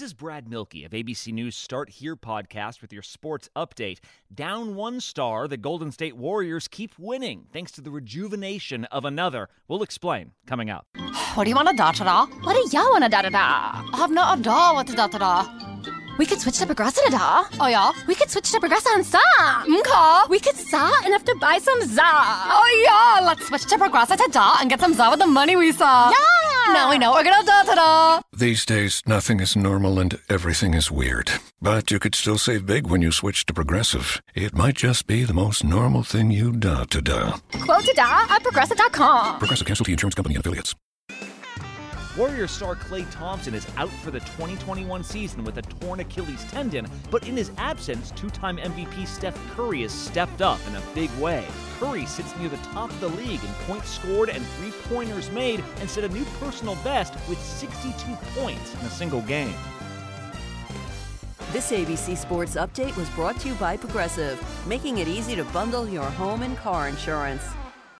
This is Brad Milkey of ABC News Start Here podcast with your sports update. Down one star, the Golden State Warriors keep winning thanks to the rejuvenation of another. We'll explain coming up. What do you want to da da da? What do you want to da da da? I have no idea what to da da da. We could switch to Progressive da. Oh yeah? We could switch to Progressive and sa. Okay. We could sa enough to buy some za. Oh yeah, let's switch to Progressive to da and get some za with the money we saw. Yeah. Now we know we're gonna da da da. These days, nothing is normal and everything is weird. But you could still save big when you switch to Progressive. It might just be the most normal thing you da to da. Quote to da at progressive.com. Progressive Casualty Insurance Company and affiliates. Warriors star Klay Thompson is out for the 2021 season with a torn Achilles tendon, but in his absence, two time MVP Steph Curry has stepped up in a big way. Curry sits near the top of the league in points scored and three pointers made and set a new personal best with 62 points in a single game. This ABC Sports Update was brought to you by Progressive, making it easy to bundle your home and car insurance.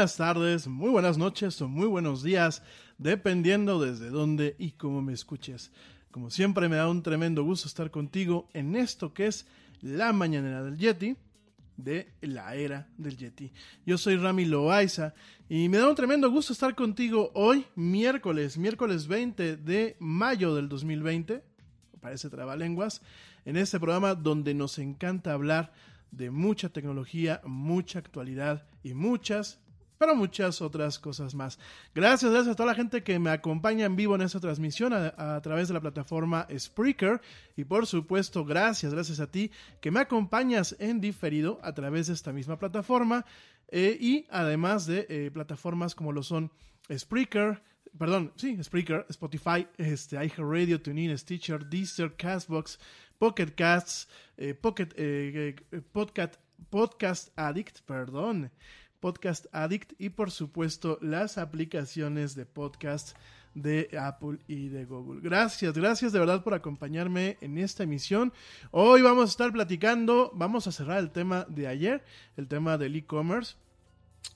Buenas tardes, muy buenas noches o muy buenos días, dependiendo desde dónde y cómo me escuches. Como siempre, me da un tremendo gusto estar contigo en esto que es la mañanera del Yeti, de la era del Yeti. Yo soy Rami Loaiza y me da un tremendo gusto estar contigo hoy, miércoles, miércoles 20 de mayo del 2020, parece trabalenguas, en este programa donde nos encanta hablar de mucha tecnología, mucha actualidad y muchas, pero muchas otras cosas más. Gracias, gracias a toda la gente que me acompaña en vivo en esta transmisión a, través de la plataforma Spreaker y por supuesto gracias, gracias a ti que me acompañas en diferido a través de esta misma plataforma eh, y además de eh, plataformas como lo son Spreaker, perdón, sí, Spreaker, Spotify, este, iHeartRadio, TuneIn, Stitcher, Deezer, Castbox, Pocket Casts, eh, Pocket, podcast, podcast Addict, perdón, Podcast Addict y por supuesto las aplicaciones de podcast de Apple y de Google. Gracias, gracias de verdad por acompañarme en esta emisión. Hoy vamos a estar platicando, vamos a cerrar el tema de ayer, el tema del e-commerce.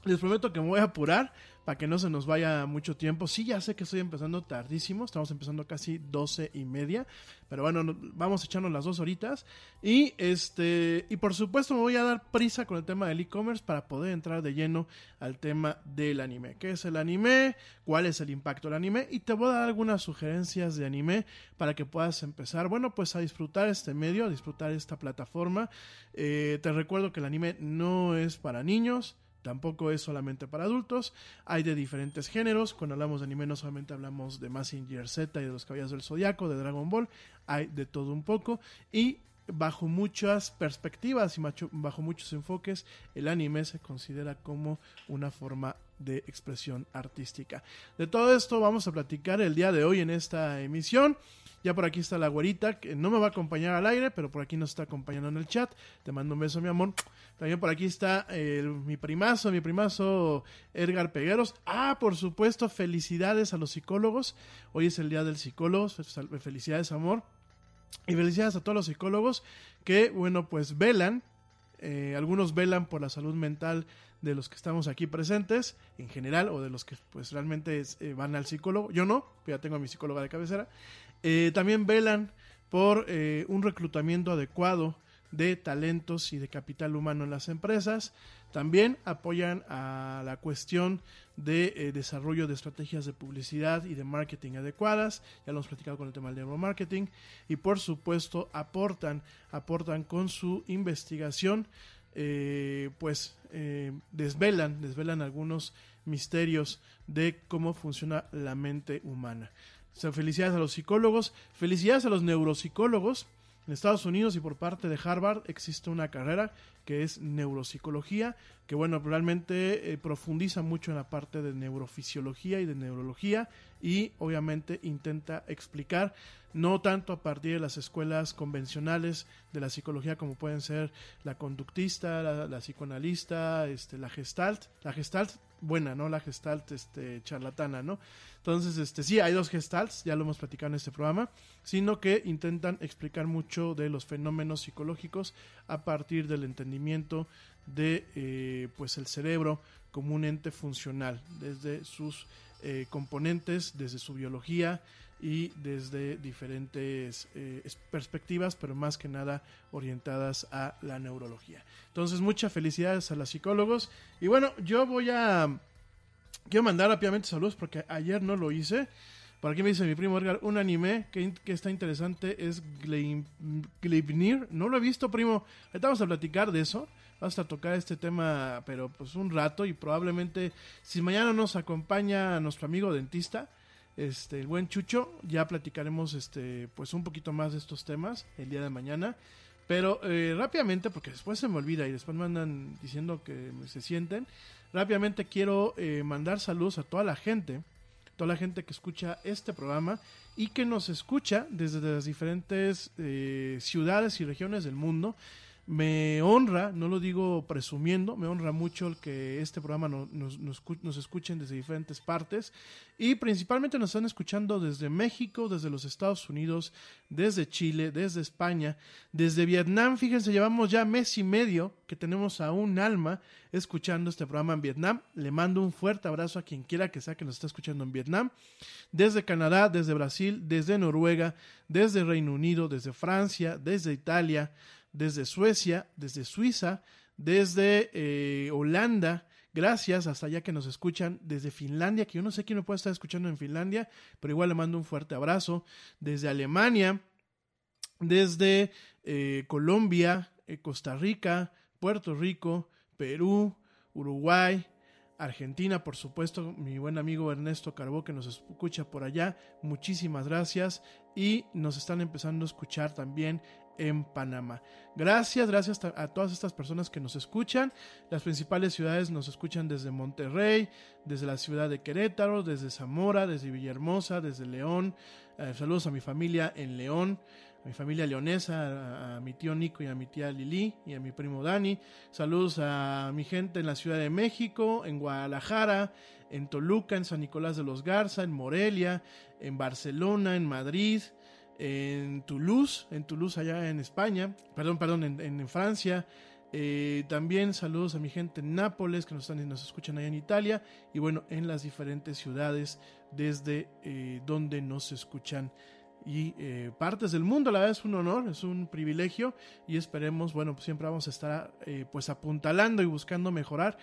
Les prometo que me voy a apurar para que no se nos vaya mucho tiempo. Sí, ya sé que estoy empezando tardísimo, estamos empezando casi 12 y media, pero bueno, vamos a echarnos las dos horitas. Y este, y por supuesto me voy a dar prisa con el tema del e-commerce para poder entrar de lleno al tema del anime. ¿Qué es el anime? ¿Cuál es el impacto del anime? Y te voy a dar algunas sugerencias de anime para que puedas empezar, bueno, pues a disfrutar este medio, a disfrutar esta plataforma. Eh, te recuerdo que el anime no es para niños Tampoco es solamente para adultos, hay de diferentes géneros. Cuando hablamos de anime no solamente hablamos de Mazinger Z y de los Caballeros del Zodiaco, de Dragon Ball, hay de todo un poco. Y bajo muchas perspectivas y bajo muchos enfoques, el anime se considera como una forma de expresión artística. De todo esto vamos a platicar el día de hoy en esta emisión. Ya por aquí está la güerita, que no me va a acompañar al aire, pero por aquí nos está acompañando en el chat. Te mando un beso, mi amor. También por aquí está mi primazo, mi primazo Edgar Pegueros. Ah, por supuesto, felicidades a los psicólogos. Hoy es el día del psicólogo. Felicidades, amor. Y felicidades a todos los psicólogos que, bueno, pues velan. Eh, algunos velan por la salud mental de los que estamos aquí presentes en general o de los que pues realmente eh, van al psicólogo. Yo no, ya tengo a mi psicóloga de cabecera. Eh, también velan por un reclutamiento adecuado de talentos y de capital humano en las empresas. También apoyan a la cuestión de eh, desarrollo de estrategias de publicidad y de marketing adecuadas. Ya lo hemos platicado con el tema del neuromarketing. Y por supuesto aportan, aportan con su investigación, eh, pues eh, desvelan, desvelan algunos misterios de cómo funciona la mente humana. Felicidades a los psicólogos, felicidades a los neuropsicólogos. En Estados Unidos y por parte de Harvard existe una carrera que es neuropsicología, que bueno, realmente eh, profundiza mucho en la parte de neurofisiología y de neurología y obviamente intenta explicar no tanto a partir de las escuelas convencionales de la psicología como pueden ser la conductista, la, psicoanalista, este, la gestalt, la gestalt buena, ¿no? La gestalt este, charlatana, ¿no? Entonces, este, sí, hay dos gestalts, ya lo hemos platicado en este programa, sino que intentan explicar mucho de los fenómenos psicológicos a partir del entendimiento de, eh, pues, el cerebro como un ente funcional, desde sus eh, componentes, desde su biología, y desde diferentes eh, perspectivas, pero más que nada orientadas a la neurología. Entonces, muchas felicidades a los psicólogos. Y bueno, yo voy a... Quiero mandar rápidamente saludos porque ayer no lo hice. Por aquí me dice mi primo Edgar, un anime que, está interesante es Gleipnir. No lo he visto, primo. Ahorita vamos a platicar de eso. Vamos a tocar este tema, pero pues un rato y probablemente si mañana nos acompaña nuestro amigo dentista, este, el buen Chucho. Ya platicaremos este, pues un poquito más de estos temas el día de mañana. Pero eh, rápidamente, porque después se me olvida y después me diciendo que se sienten. Rápidamente quiero eh, mandar saludos a toda la gente, toda la gente que escucha este programa y que nos escucha desde las diferentes eh, ciudades y regiones del mundo. Me honra, no lo digo presumiendo, me honra mucho el que este programa nos, nos, escuchen desde diferentes partes y principalmente nos están escuchando desde México, desde los Estados Unidos, desde Chile, desde España, desde Vietnam. Fíjense, llevamos ya mes y medio que tenemos a un alma escuchando este programa en Vietnam. Le mando un fuerte abrazo a quien quiera que sea que nos está escuchando en Vietnam. Desde Canadá, desde Brasil, desde Noruega, desde Reino Unido, desde Francia, desde Italia desde Suecia, desde Suiza, desde eh, Holanda, gracias hasta allá que nos escuchan, desde Finlandia, que yo no sé quién me puede estar escuchando en Finlandia, pero igual le mando un fuerte abrazo, desde Alemania, desde eh, Colombia, eh, Costa Rica, Puerto Rico, Perú, Uruguay, Argentina, por supuesto, mi buen amigo Ernesto Carbó que nos escucha por allá, muchísimas gracias. Y nos están empezando a escuchar también en Panamá. Gracias, gracias a todas estas personas que nos escuchan. Las principales ciudades nos escuchan desde Monterrey, desde la ciudad de Querétaro, desde Zamora, desde Villahermosa, desde León. Eh, saludos a mi familia en León, a mi familia leonesa, a, mi tío Nico y a mi tía Lili y a mi primo Dani. Saludos a mi gente en la Ciudad de México, en Guadalajara, en Toluca, en San Nicolás de los Garza, en Morelia, en Barcelona, en Madrid en Toulouse, en Toulouse allá en España, perdón, perdón, en, Francia. Eh, también saludos a mi gente en Nápoles que nos, están, nos escuchan allá en Italia y bueno, en las diferentes ciudades desde eh, donde nos escuchan y eh, partes del mundo. La verdad es un honor, es un privilegio y esperemos, bueno, pues siempre vamos a estar pues apuntalando y buscando mejorar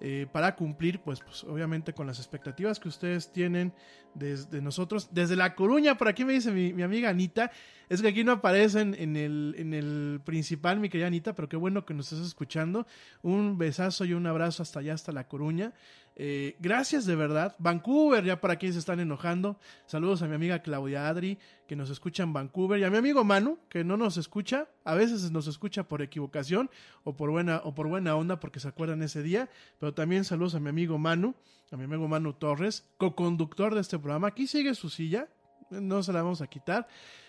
eh, para cumplir, pues, pues, obviamente con las expectativas que ustedes tienen desde nosotros, desde La Coruña, por aquí me dice mi, mi amiga Anita, es que aquí no aparecen en el, en el principal, mi querida Anita, pero qué bueno que nos estás escuchando. Un besazo y un abrazo hasta allá, hasta La Coruña. Eh, gracias de verdad. Vancouver, ya para quienes están enojando. Saludos a mi amiga Claudia Adri, que nos escucha en Vancouver, y a mi amigo Manu, que no nos escucha. A veces nos escucha por equivocación o por buena, o por buena onda, porque se acuerdan ese día. Pero también saludos a mi amigo Manu, a mi amigo Manu Torres, co-conductor de este programa. Aquí sigue su silla, no se la vamos a quitar.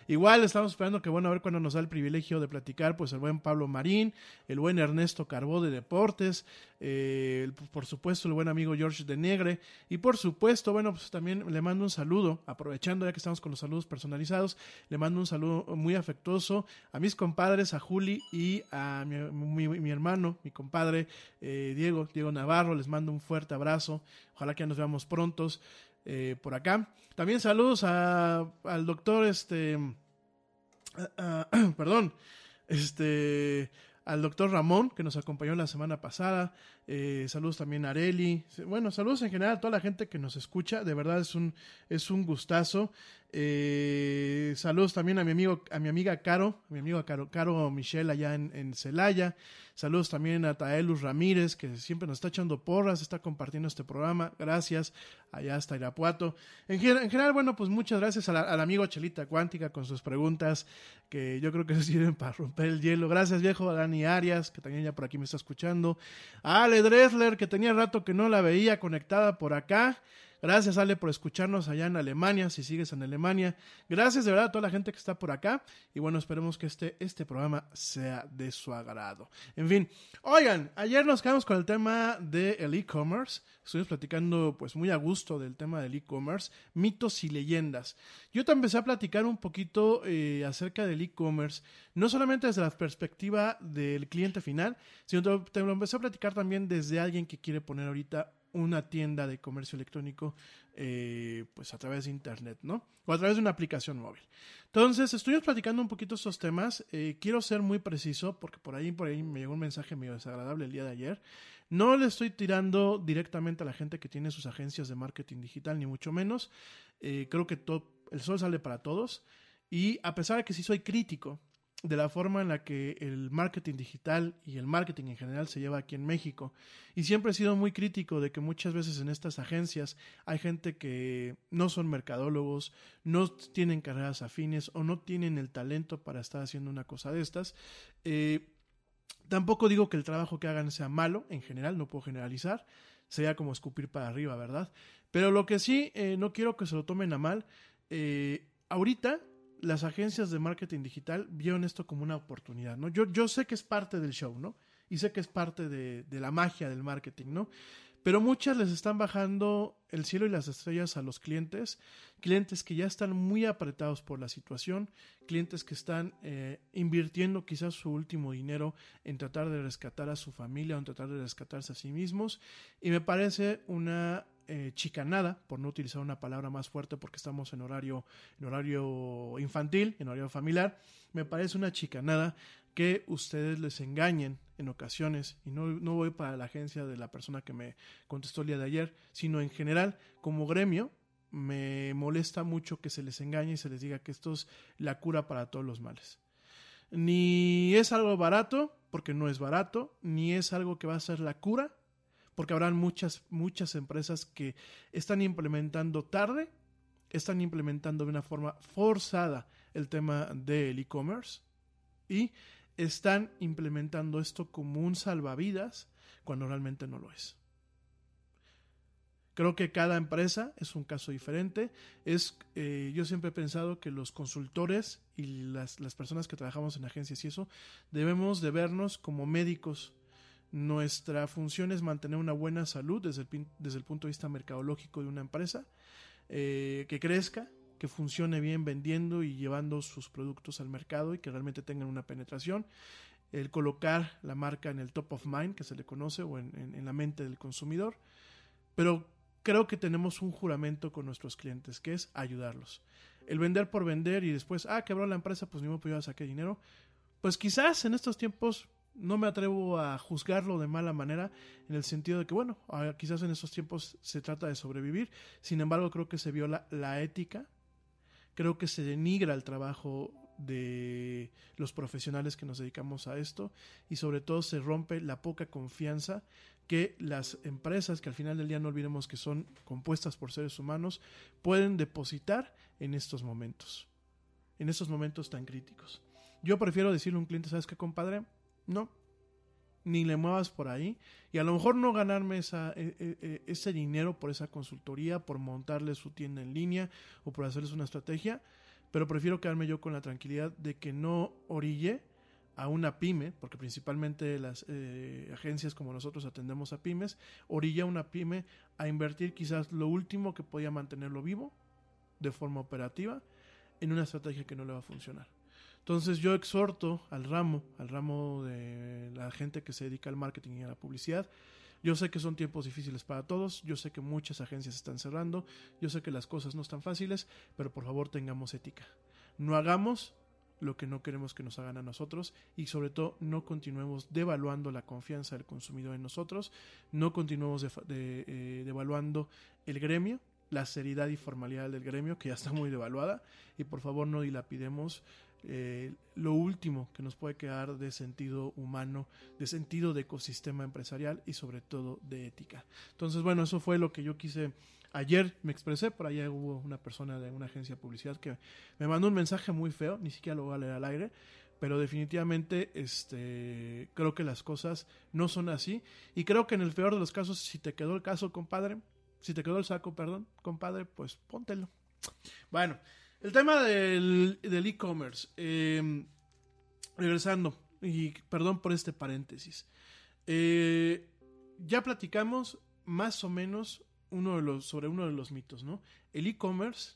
Igual estamos esperando que, bueno, a ver cuándo nos da el privilegio de platicar, pues el buen Pablo Marín, el buen Ernesto Carbó de Deportes, eh, por supuesto el buen amigo George de Negre, y por supuesto, bueno, pues también le mando un saludo, aprovechando ya que estamos con los saludos personalizados, le mando un saludo muy afectuoso a mis compadres, a Juli y a mi, mi, hermano, mi compadre eh, Diego, Diego Navarro, les mando un fuerte abrazo, ojalá que ya nos veamos prontos. Eh, por acá. También saludos al doctor, este, perdón, este, al doctor Ramón, que nos acompañó la semana pasada. Eh, saludos también a Areli. Bueno, saludos en general a toda la gente que nos escucha. De verdad es un, es un gustazo. Eh, saludos también a mi amigo, a mi amiga Caro, a mi amigo Caro, Caro Michelle allá en, en Celaya. Saludos también a Taelus Ramírez, que siempre nos está echando porras, está compartiendo este programa. Gracias. Allá hasta Irapuato. En, en general, bueno, pues muchas gracias al amigo Chelita Cuántica con sus preguntas, que yo creo que sirven para romper el hielo. Gracias, viejo. A Dani Arias, que también ya por aquí me está escuchando. Ale Dressler, que tenía rato que no la veía conectada por acá. Gracias, Ale, por escucharnos allá en Alemania, si sigues en Alemania. Gracias de verdad a toda la gente que está por acá. Y bueno, esperemos que este, este programa sea de su agrado. En fin, oigan, ayer nos quedamos con el tema del e-commerce. Estuvimos platicando pues muy a gusto del tema del e-commerce, mitos y leyendas. Yo te empecé a platicar un poquito eh, acerca del e-commerce, no solamente desde la perspectiva del cliente final, sino te, te lo empecé a platicar también desde alguien que quiere poner ahorita una tienda de comercio electrónico eh, pues a través de internet, ¿no? O a través de una aplicación móvil. Entonces, estuvimos platicando un poquito estos temas. Eh, quiero ser muy preciso porque por ahí, por ahí me llegó un mensaje medio desagradable el día de ayer. No le estoy tirando directamente a la gente que tiene sus agencias de marketing digital, ni mucho menos. Eh, creo que el sol sale para todos. Y a pesar de que sí soy crítico de la forma en la que el marketing digital y el marketing en general se lleva aquí en México. Y siempre he sido muy crítico de que muchas veces en estas agencias hay gente que no son mercadólogos, no tienen carreras afines o no tienen el talento para estar haciendo una cosa de estas. Eh, tampoco digo que el trabajo que hagan sea malo, en general, no puedo generalizar, sería como escupir para arriba, ¿verdad? Pero lo que sí, eh, no quiero que se lo tomen a mal, eh, ahorita las agencias de marketing digital vieron esto como una oportunidad, ¿no? Yo, yo sé que es parte del show, ¿no? Y sé que es parte de, de, la magia del marketing, ¿no? Pero muchas les están bajando el cielo y las estrellas a los clientes, clientes que ya están muy apretados por la situación, clientes que están eh, invirtiendo quizás su último dinero en tratar de rescatar a su familia o en tratar de rescatarse a sí mismos. Y me parece una eh, chicanada, por no utilizar una palabra más fuerte porque estamos en horario, horario infantil, en horario familiar, me parece una chicanada que ustedes les engañen en ocasiones, y no, no voy para la agencia de la persona que me contestó el día de ayer, sino en general, como gremio, me molesta mucho que se les engañe y se les diga que esto es la cura para todos los males. Ni es algo barato, porque no es barato, ni es algo que va a ser la cura, porque habrán muchas, muchas empresas que están implementando tarde, están implementando de una forma forzada el tema del e-commerce y están implementando esto como un salvavidas cuando realmente no lo es. Creo que cada empresa es un caso diferente. Es, eh, yo siempre he pensado que los consultores y las, las, personas que trabajamos en agencias y eso debemos de vernos como médicos nuestra función es mantener una buena salud desde el, desde el punto de vista mercadológico de una empresa, eh, que crezca, que funcione bien vendiendo y llevando sus productos al mercado y que realmente tengan una penetración. El colocar la marca en el top of mind, que se le conoce, o en, en, la mente del consumidor. Pero creo que tenemos un juramento con nuestros clientes, que es ayudarlos. El vender por vender y después, ah, quebró la empresa, pues ni modo, pues yo saqué dinero. Pues quizás en estos tiempos No me atrevo a juzgarlo de mala manera en el sentido de que, bueno, quizás en estos tiempos se trata de sobrevivir, sin embargo creo que se viola la ética, creo que se denigra el trabajo de los profesionales que nos dedicamos a esto y sobre todo se rompe la poca confianza que las empresas, que al final del día no olvidemos que son compuestas por seres humanos, pueden depositar en estos momentos, en estos momentos tan críticos. Yo prefiero decirle a un cliente, ¿sabes qué, compadre? No, ni le muevas por ahí y a lo mejor no ganarme esa, e, e, e, ese dinero por esa consultoría, por montarle su tienda en línea o por hacerles una estrategia, pero prefiero quedarme yo con la tranquilidad de que no orille a una pyme, porque principalmente las eh, agencias como nosotros atendemos a pymes, orilla a una pyme a invertir quizás lo último que podía mantenerlo vivo de forma operativa en una estrategia que no le va a funcionar. Entonces yo exhorto al ramo, al ramo de la gente que se dedica al marketing y a la publicidad. Yo sé que son tiempos difíciles para todos, yo sé que muchas agencias están cerrando, yo sé que las cosas no están fáciles, pero por favor tengamos ética. No hagamos lo que no queremos que nos hagan a nosotros y sobre todo no continuemos devaluando la confianza del consumidor en nosotros, no continuemos eh, devaluando el gremio, la seriedad y formalidad del gremio que ya está muy devaluada y por favor no dilapidemos eh, lo último que nos puede quedar de sentido humano, de sentido de ecosistema empresarial y sobre todo de ética. Entonces, bueno, eso fue lo que yo quise. Ayer me expresé, por allá hubo una persona de una agencia de publicidad que me mandó un mensaje muy feo, ni siquiera lo voy a leer al aire, pero definitivamente este, creo que las cosas no son así y creo que en el peor de los casos, si te quedó el caso, compadre, si te quedó el saco, perdón, compadre, pues póntelo. Bueno, el tema del e-commerce. Em, regresando, y perdón por este paréntesis. Eh, ya platicamos más o menos uno de los, sobre uno de los mitos, ¿no? El e-commerce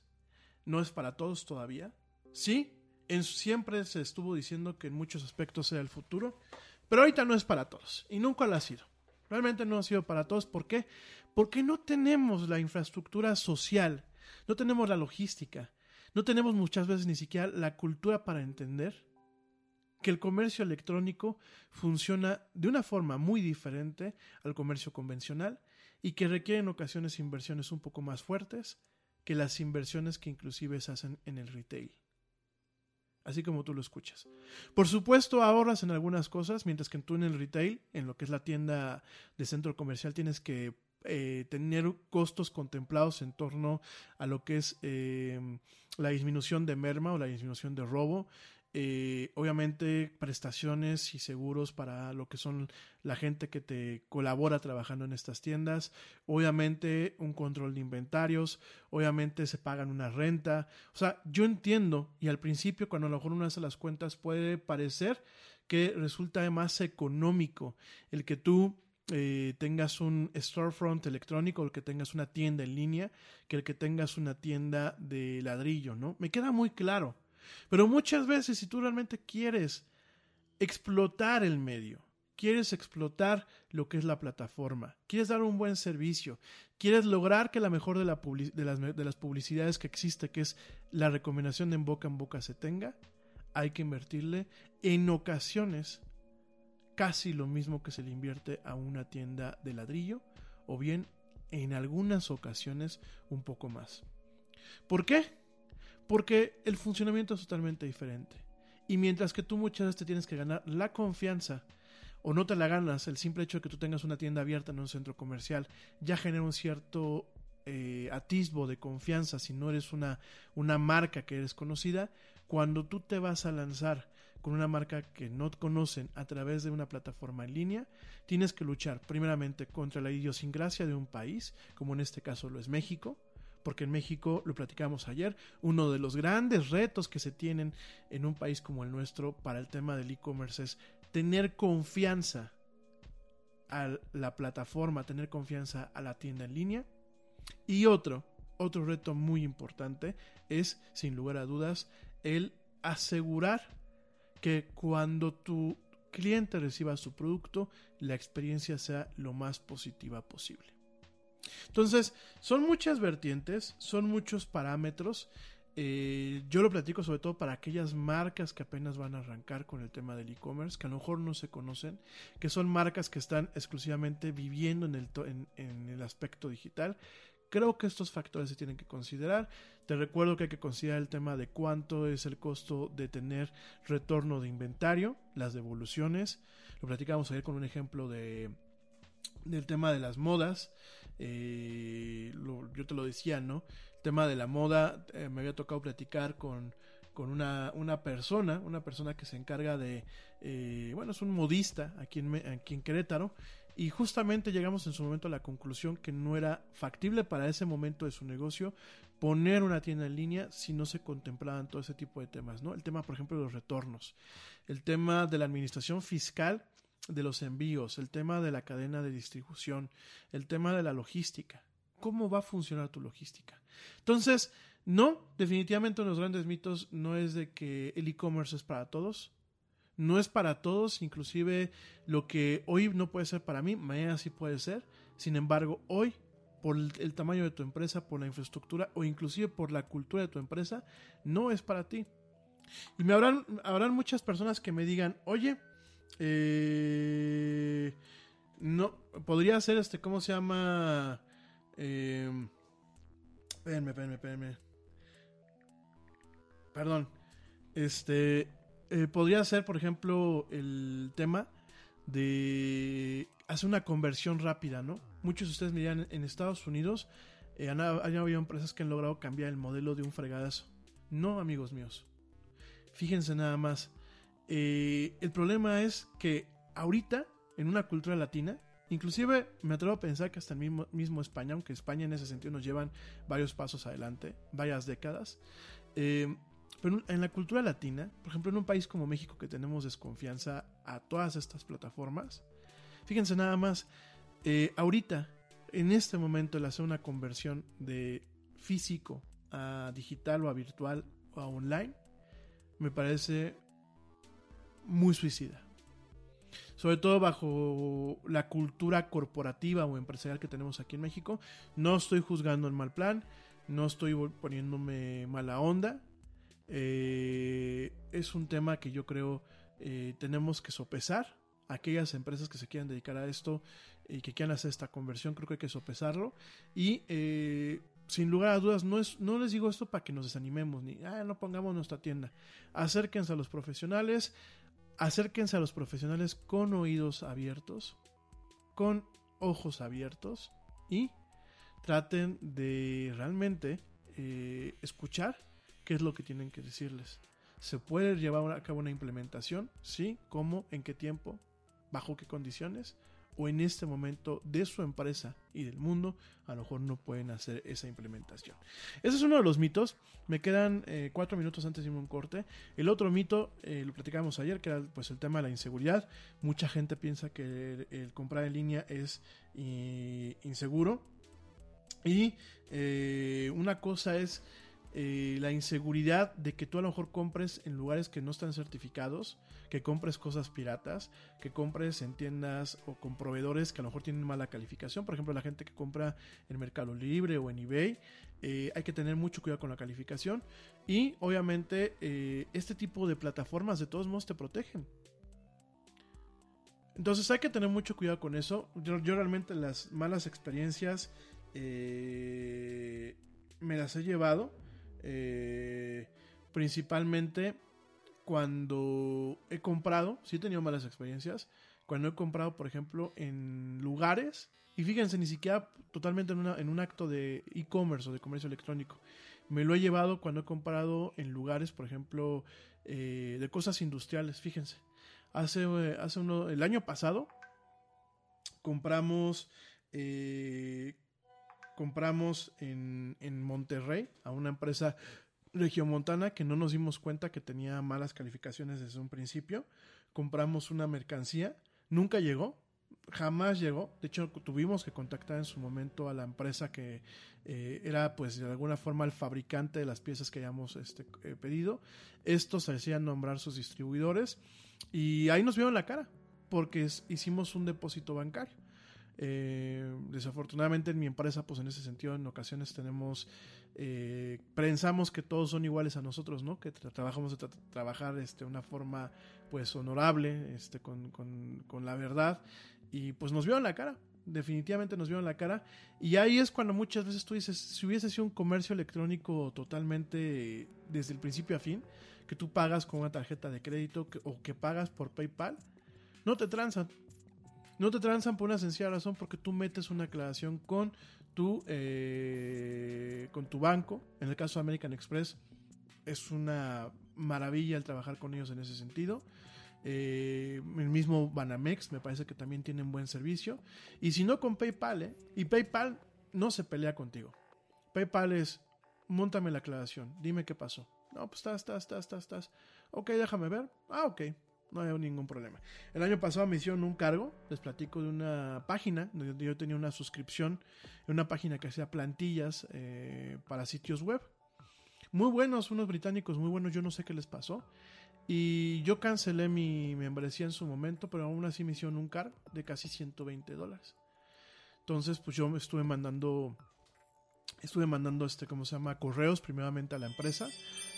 no es para todos todavía. Sí, en, siempre se estuvo diciendo que en muchos aspectos sea el futuro, pero ahorita no es para todos y nunca lo ha sido. Realmente no ha sido para todos. ¿Por qué? Porque no tenemos la infraestructura social, no tenemos la logística, no tenemos muchas veces ni siquiera la cultura para entender que el comercio electrónico funciona de una forma muy diferente al comercio convencional y que requiere en ocasiones inversiones un poco más fuertes que las inversiones que inclusive se hacen en el retail. Así como tú lo escuchas. Por supuesto, ahorras en algunas cosas, mientras que tú en el retail, en lo que es la tienda de centro comercial, tienes que eh, tener costos contemplados en torno a lo que es eh, la disminución de merma o la disminución de robo. Eh, obviamente prestaciones y seguros para lo que son la gente que te colabora trabajando en estas tiendas, obviamente un control de inventarios, obviamente se pagan una renta, o sea, yo entiendo y al principio cuando a lo mejor uno hace las cuentas puede parecer que resulta más económico el que tú eh, tengas un storefront electrónico, el que tengas una tienda en línea, que el que tengas una tienda de ladrillo, ¿no? Me queda muy claro. Pero muchas veces si tú realmente quieres explotar el medio, quieres explotar lo que es la plataforma, quieres dar un buen servicio, quieres lograr que la mejor de, la de, las, de las publicidades que existe, que es la recomendación de en boca en boca se tenga, hay que invertirle en ocasiones casi lo mismo que se le invierte a una tienda de ladrillo o bien en algunas ocasiones un poco más. ¿Por qué? Porque el funcionamiento es totalmente diferente. Y mientras que tú muchas veces te tienes que ganar la confianza o no te la ganas, el simple hecho de que tú tengas una tienda abierta en un centro comercial ya genera un cierto eh, atisbo de confianza si no eres una, una marca que eres conocida, cuando tú te vas a lanzar con una marca que no conocen a través de una plataforma en línea, tienes que luchar primeramente contra la idiosincrasia de un país, como en este caso lo es México, porque en México, lo platicamos ayer, uno de los grandes retos que se tienen en un país como el nuestro para el tema del e-commerce es tener confianza a la plataforma, tener confianza a la tienda en línea. Y otro, otro reto muy importante es, sin lugar a dudas, el asegurar que cuando tu cliente reciba su producto, la experiencia sea lo más positiva posible. Entonces, son muchas vertientes, son muchos parámetros. Eh, yo lo platico sobre todo para aquellas marcas que apenas van a arrancar con el tema del e-commerce, que a lo mejor no se conocen, que son marcas que están exclusivamente viviendo en el, en, en el aspecto digital. Creo que estos factores se tienen que considerar. Te recuerdo que hay que considerar el tema de cuánto es el costo de tener retorno de inventario, las devoluciones. Lo platicamos ayer con un ejemplo de, del tema de las modas. Eh, yo te lo decía, ¿no? El tema de la moda, eh, me había tocado platicar con, con una, una, persona, una persona que se encarga de, eh, bueno, es un modista aquí en, aquí en Querétaro, y justamente llegamos en su momento a la conclusión que no era factible para ese momento de su negocio poner una tienda en línea si no se contemplaban todo ese tipo de temas, ¿no? El tema, por ejemplo, de los retornos, el tema de la administración fiscal de los envíos, el tema de la cadena de distribución, el tema de la logística. ¿Cómo va a funcionar tu logística? Entonces, no, definitivamente uno de los grandes mitos no es de que el e-commerce es para todos. No es para todos, inclusive lo que hoy no puede ser para mí, mañana sí puede ser. Sin embargo, hoy, por el tamaño de tu empresa, por la infraestructura o inclusive por la cultura de tu empresa, no es para ti. Y me habrán, habrán muchas personas que me digan, oye, eh, no, podría ser este, ¿cómo se llama? Eh, espérenme, espérenme, espérenme. Perdón. Este, eh, podría ser, por ejemplo, el tema de hacer una conversión rápida, ¿no? Muchos de ustedes me dirán, en Estados Unidos eh, han, habido empresas que han logrado cambiar el modelo de un fregadazo. No, amigos míos. Fíjense nada más. Eh, el problema es que ahorita, en una cultura latina, inclusive me atrevo a pensar que hasta el mismo, mismo España, aunque España en ese sentido nos llevan varios pasos adelante, varias décadas, eh, pero en la cultura latina, por ejemplo, en un país como México que tenemos desconfianza a todas estas plataformas, fíjense nada más, eh, ahorita, en este momento, el hacer una conversión de físico a digital o a virtual o a online, me parece muy suicida. Sobre todo bajo la cultura corporativa o empresarial que tenemos aquí en México. No estoy juzgando el mal plan, no estoy poniéndome mala onda. Eh, es un tema que yo creo eh, tenemos que sopesar. Aquellas empresas que se quieran dedicar a esto y que quieran hacer esta conversión, creo que hay que sopesarlo. Y eh, sin lugar a dudas, no, es, no les digo esto para que nos desanimemos, ni ah, no pongamos nuestra tienda. Acérquense a los profesionales, acérquense a los profesionales con oídos abiertos, con ojos abiertos y traten de realmente escuchar qué es lo que tienen que decirles. ¿Se puede llevar a cabo una implementación? Sí. ¿Cómo? ¿En qué tiempo? ¿Bajo qué condiciones? o en este momento de su empresa y del mundo, a lo mejor no pueden hacer esa implementación. Ese es uno de los mitos. Me quedan eh, cuatro minutos antes de irme un corte. El otro mito, eh, lo platicábamos ayer, que era pues el tema de la inseguridad. Mucha gente piensa que el, comprar en línea es eh, inseguro. Y una cosa es la inseguridad de que tú a lo mejor compres en lugares que no están certificados que compres cosas piratas, que compres en tiendas o con proveedores que a lo mejor tienen mala calificación. Por ejemplo, la gente que compra en Mercado Libre o en eBay, eh, hay que tener mucho cuidado con la calificación. Y obviamente eh, este tipo de plataformas de todos modos te protegen. Entonces hay que tener mucho cuidado con eso. Yo, realmente las malas experiencias eh, me las he llevado. Principalmente cuando he comprado, sí he tenido malas experiencias, cuando he comprado, por ejemplo, en lugares, y fíjense, ni siquiera totalmente en, un acto de e-commerce o de comercio electrónico, me lo he llevado cuando he comprado en lugares, por ejemplo, eh, de cosas industriales, fíjense. Hace, eh, hace uno, el año pasado, compramos, eh, compramos en, en Monterrey a una empresa Regiomontana que no nos dimos cuenta que tenía malas calificaciones desde un principio. Compramos una mercancía, nunca llegó, jamás llegó. De hecho, tuvimos que contactar en su momento a la empresa que eh, era, pues, de alguna forma el fabricante de las piezas que habíamos este, eh, pedido. Estos hacían nombrar sus distribuidores y ahí nos vieron la cara porque hicimos un depósito bancario. Eh, desafortunadamente en mi empresa, pues en ese sentido, en ocasiones tenemos, eh, pensamos que todos son iguales a nosotros, ¿no? Que trabajamos de trabajar este, una forma, pues, honorable, este, con, con, con la verdad, y pues nos vio en la cara, definitivamente nos vio en la cara. Y ahí es cuando muchas veces tú dices, si hubiese sido un comercio electrónico totalmente desde el principio a fin, que tú pagas con una tarjeta de crédito o que pagas por PayPal, no te transan. No te transan por una sencilla razón porque tú metes una aclaración con tu, eh, con tu banco. En el caso de American Express es una maravilla el trabajar con ellos en ese sentido. Eh, el mismo Banamex me parece que también tienen buen servicio. Y si no con PayPal, ¿eh? Y PayPal no se pelea contigo. PayPal es, montame la aclaración, dime qué pasó. No, pues estás, estás, estás, estás, estás. Ok, déjame ver. Ah, ok, no hay ningún problema. El año pasado me hicieron un cargo, les platico de una página, donde yo tenía una suscripción una página que hacía plantillas eh, para sitios web. Muy buenos, unos británicos muy buenos, yo no sé qué les pasó. Y yo cancelé mi membresía en su momento, pero aún así me hicieron un cargo de casi 120 dólares. Entonces, pues yo me estuve mandando, estuve mandando este, ¿cómo se llama? Correos primeramente a la empresa,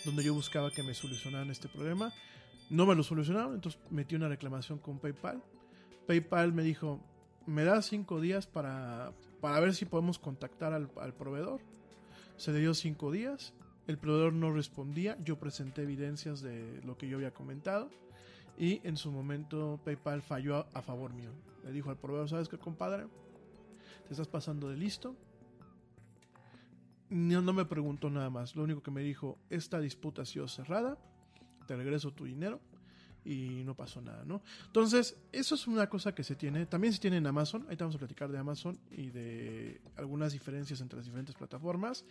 donde yo buscaba que me solucionaran este problema. No me lo solucionaron, entonces metí una reclamación con PayPal. PayPal me dijo, me da cinco días para, para ver si podemos contactar al, proveedor. Se le dio cinco días, el proveedor no respondía, yo presenté evidencias de lo que yo había comentado y en su momento PayPal falló a, favor mío. Le dijo al proveedor, ¿sabes qué, compadre? Te estás pasando de listo. No, no me preguntó nada más. Lo único que me dijo, esta disputa ha sido cerrada, te regreso tu dinero y no pasó nada, ¿no? Entonces, eso es una cosa que se tiene. También se tiene en Amazon. Ahí te vamos a platicar de Amazon y de algunas diferencias entre las diferentes plataformas.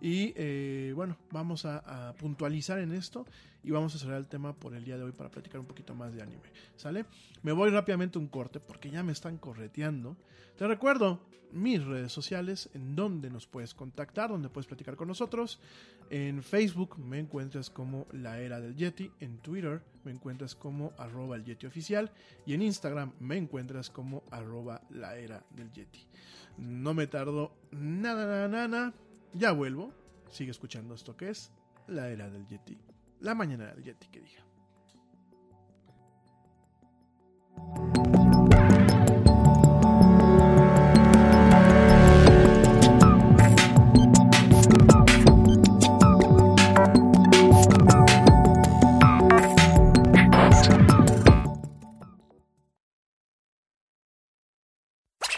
Y eh, bueno, vamos a, puntualizar en esto y vamos a cerrar el tema por el día de hoy para platicar un poquito más de anime. ¿Sale? Me voy rápidamente a un corte porque ya me están correteando. Te recuerdo mis redes sociales en donde nos puedes contactar, donde puedes platicar con nosotros. En Facebook me encuentras como La Era del Yeti. En Twitter me encuentras como arroba el Yeti oficial. Y en Instagram me encuentras como arroba la era del Yeti. No me tardo nada, nada, nada. Ya vuelvo. Sigue escuchando esto que es La Era del Yeti. La mañana del Yeti que diga.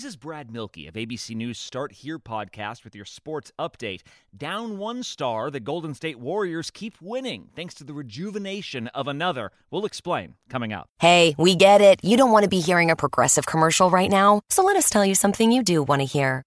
This is Brad Milkey of ABC News Start Here podcast with your sports update. Down one star, the Golden State Warriors keep winning thanks to the rejuvenation of another. We'll explain coming up. Hey, we get it. You don't want to be hearing a progressive commercial right now, so let us tell you something you do want to hear.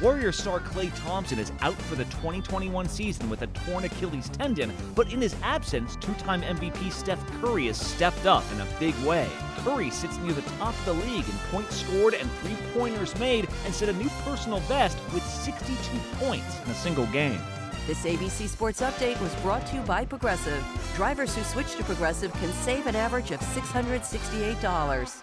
Warrior star Clay Thompson is out for the 2021 season with a torn Achilles tendon, but in his absence, two time MVP Steph Curry has stepped up in a big way. Curry sits near the top of the league in points scored and three pointers made and set a new personal best with 62 points in a single game. This ABC Sports Update was brought to you by Progressive. Drivers who switch to Progressive can save an average of $668.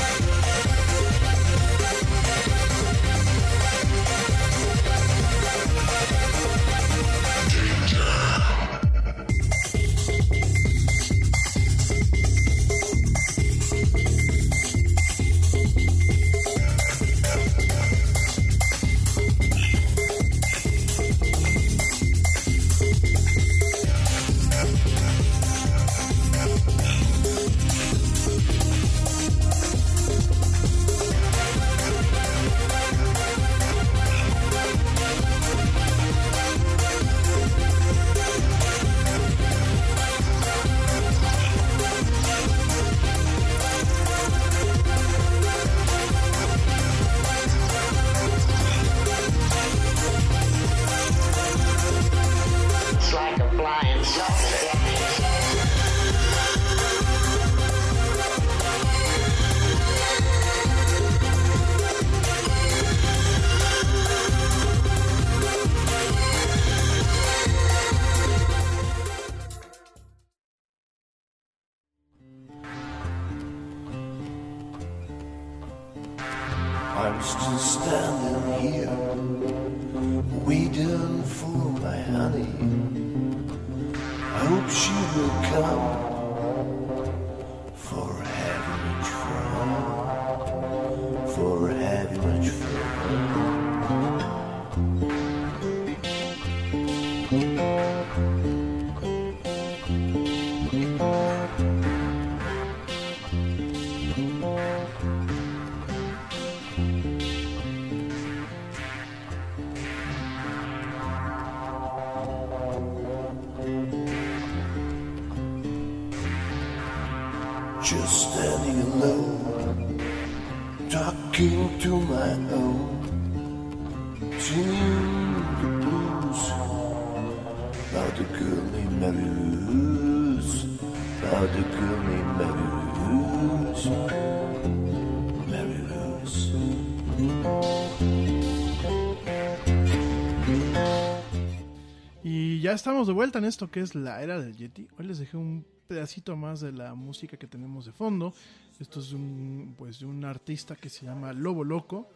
Ya estamos de vuelta en esto que es la era del Yeti. Hoy les dejé un pedacito más de la música que tenemos de fondo. Esto es un, pues, de un artista que se llama Lobo Loco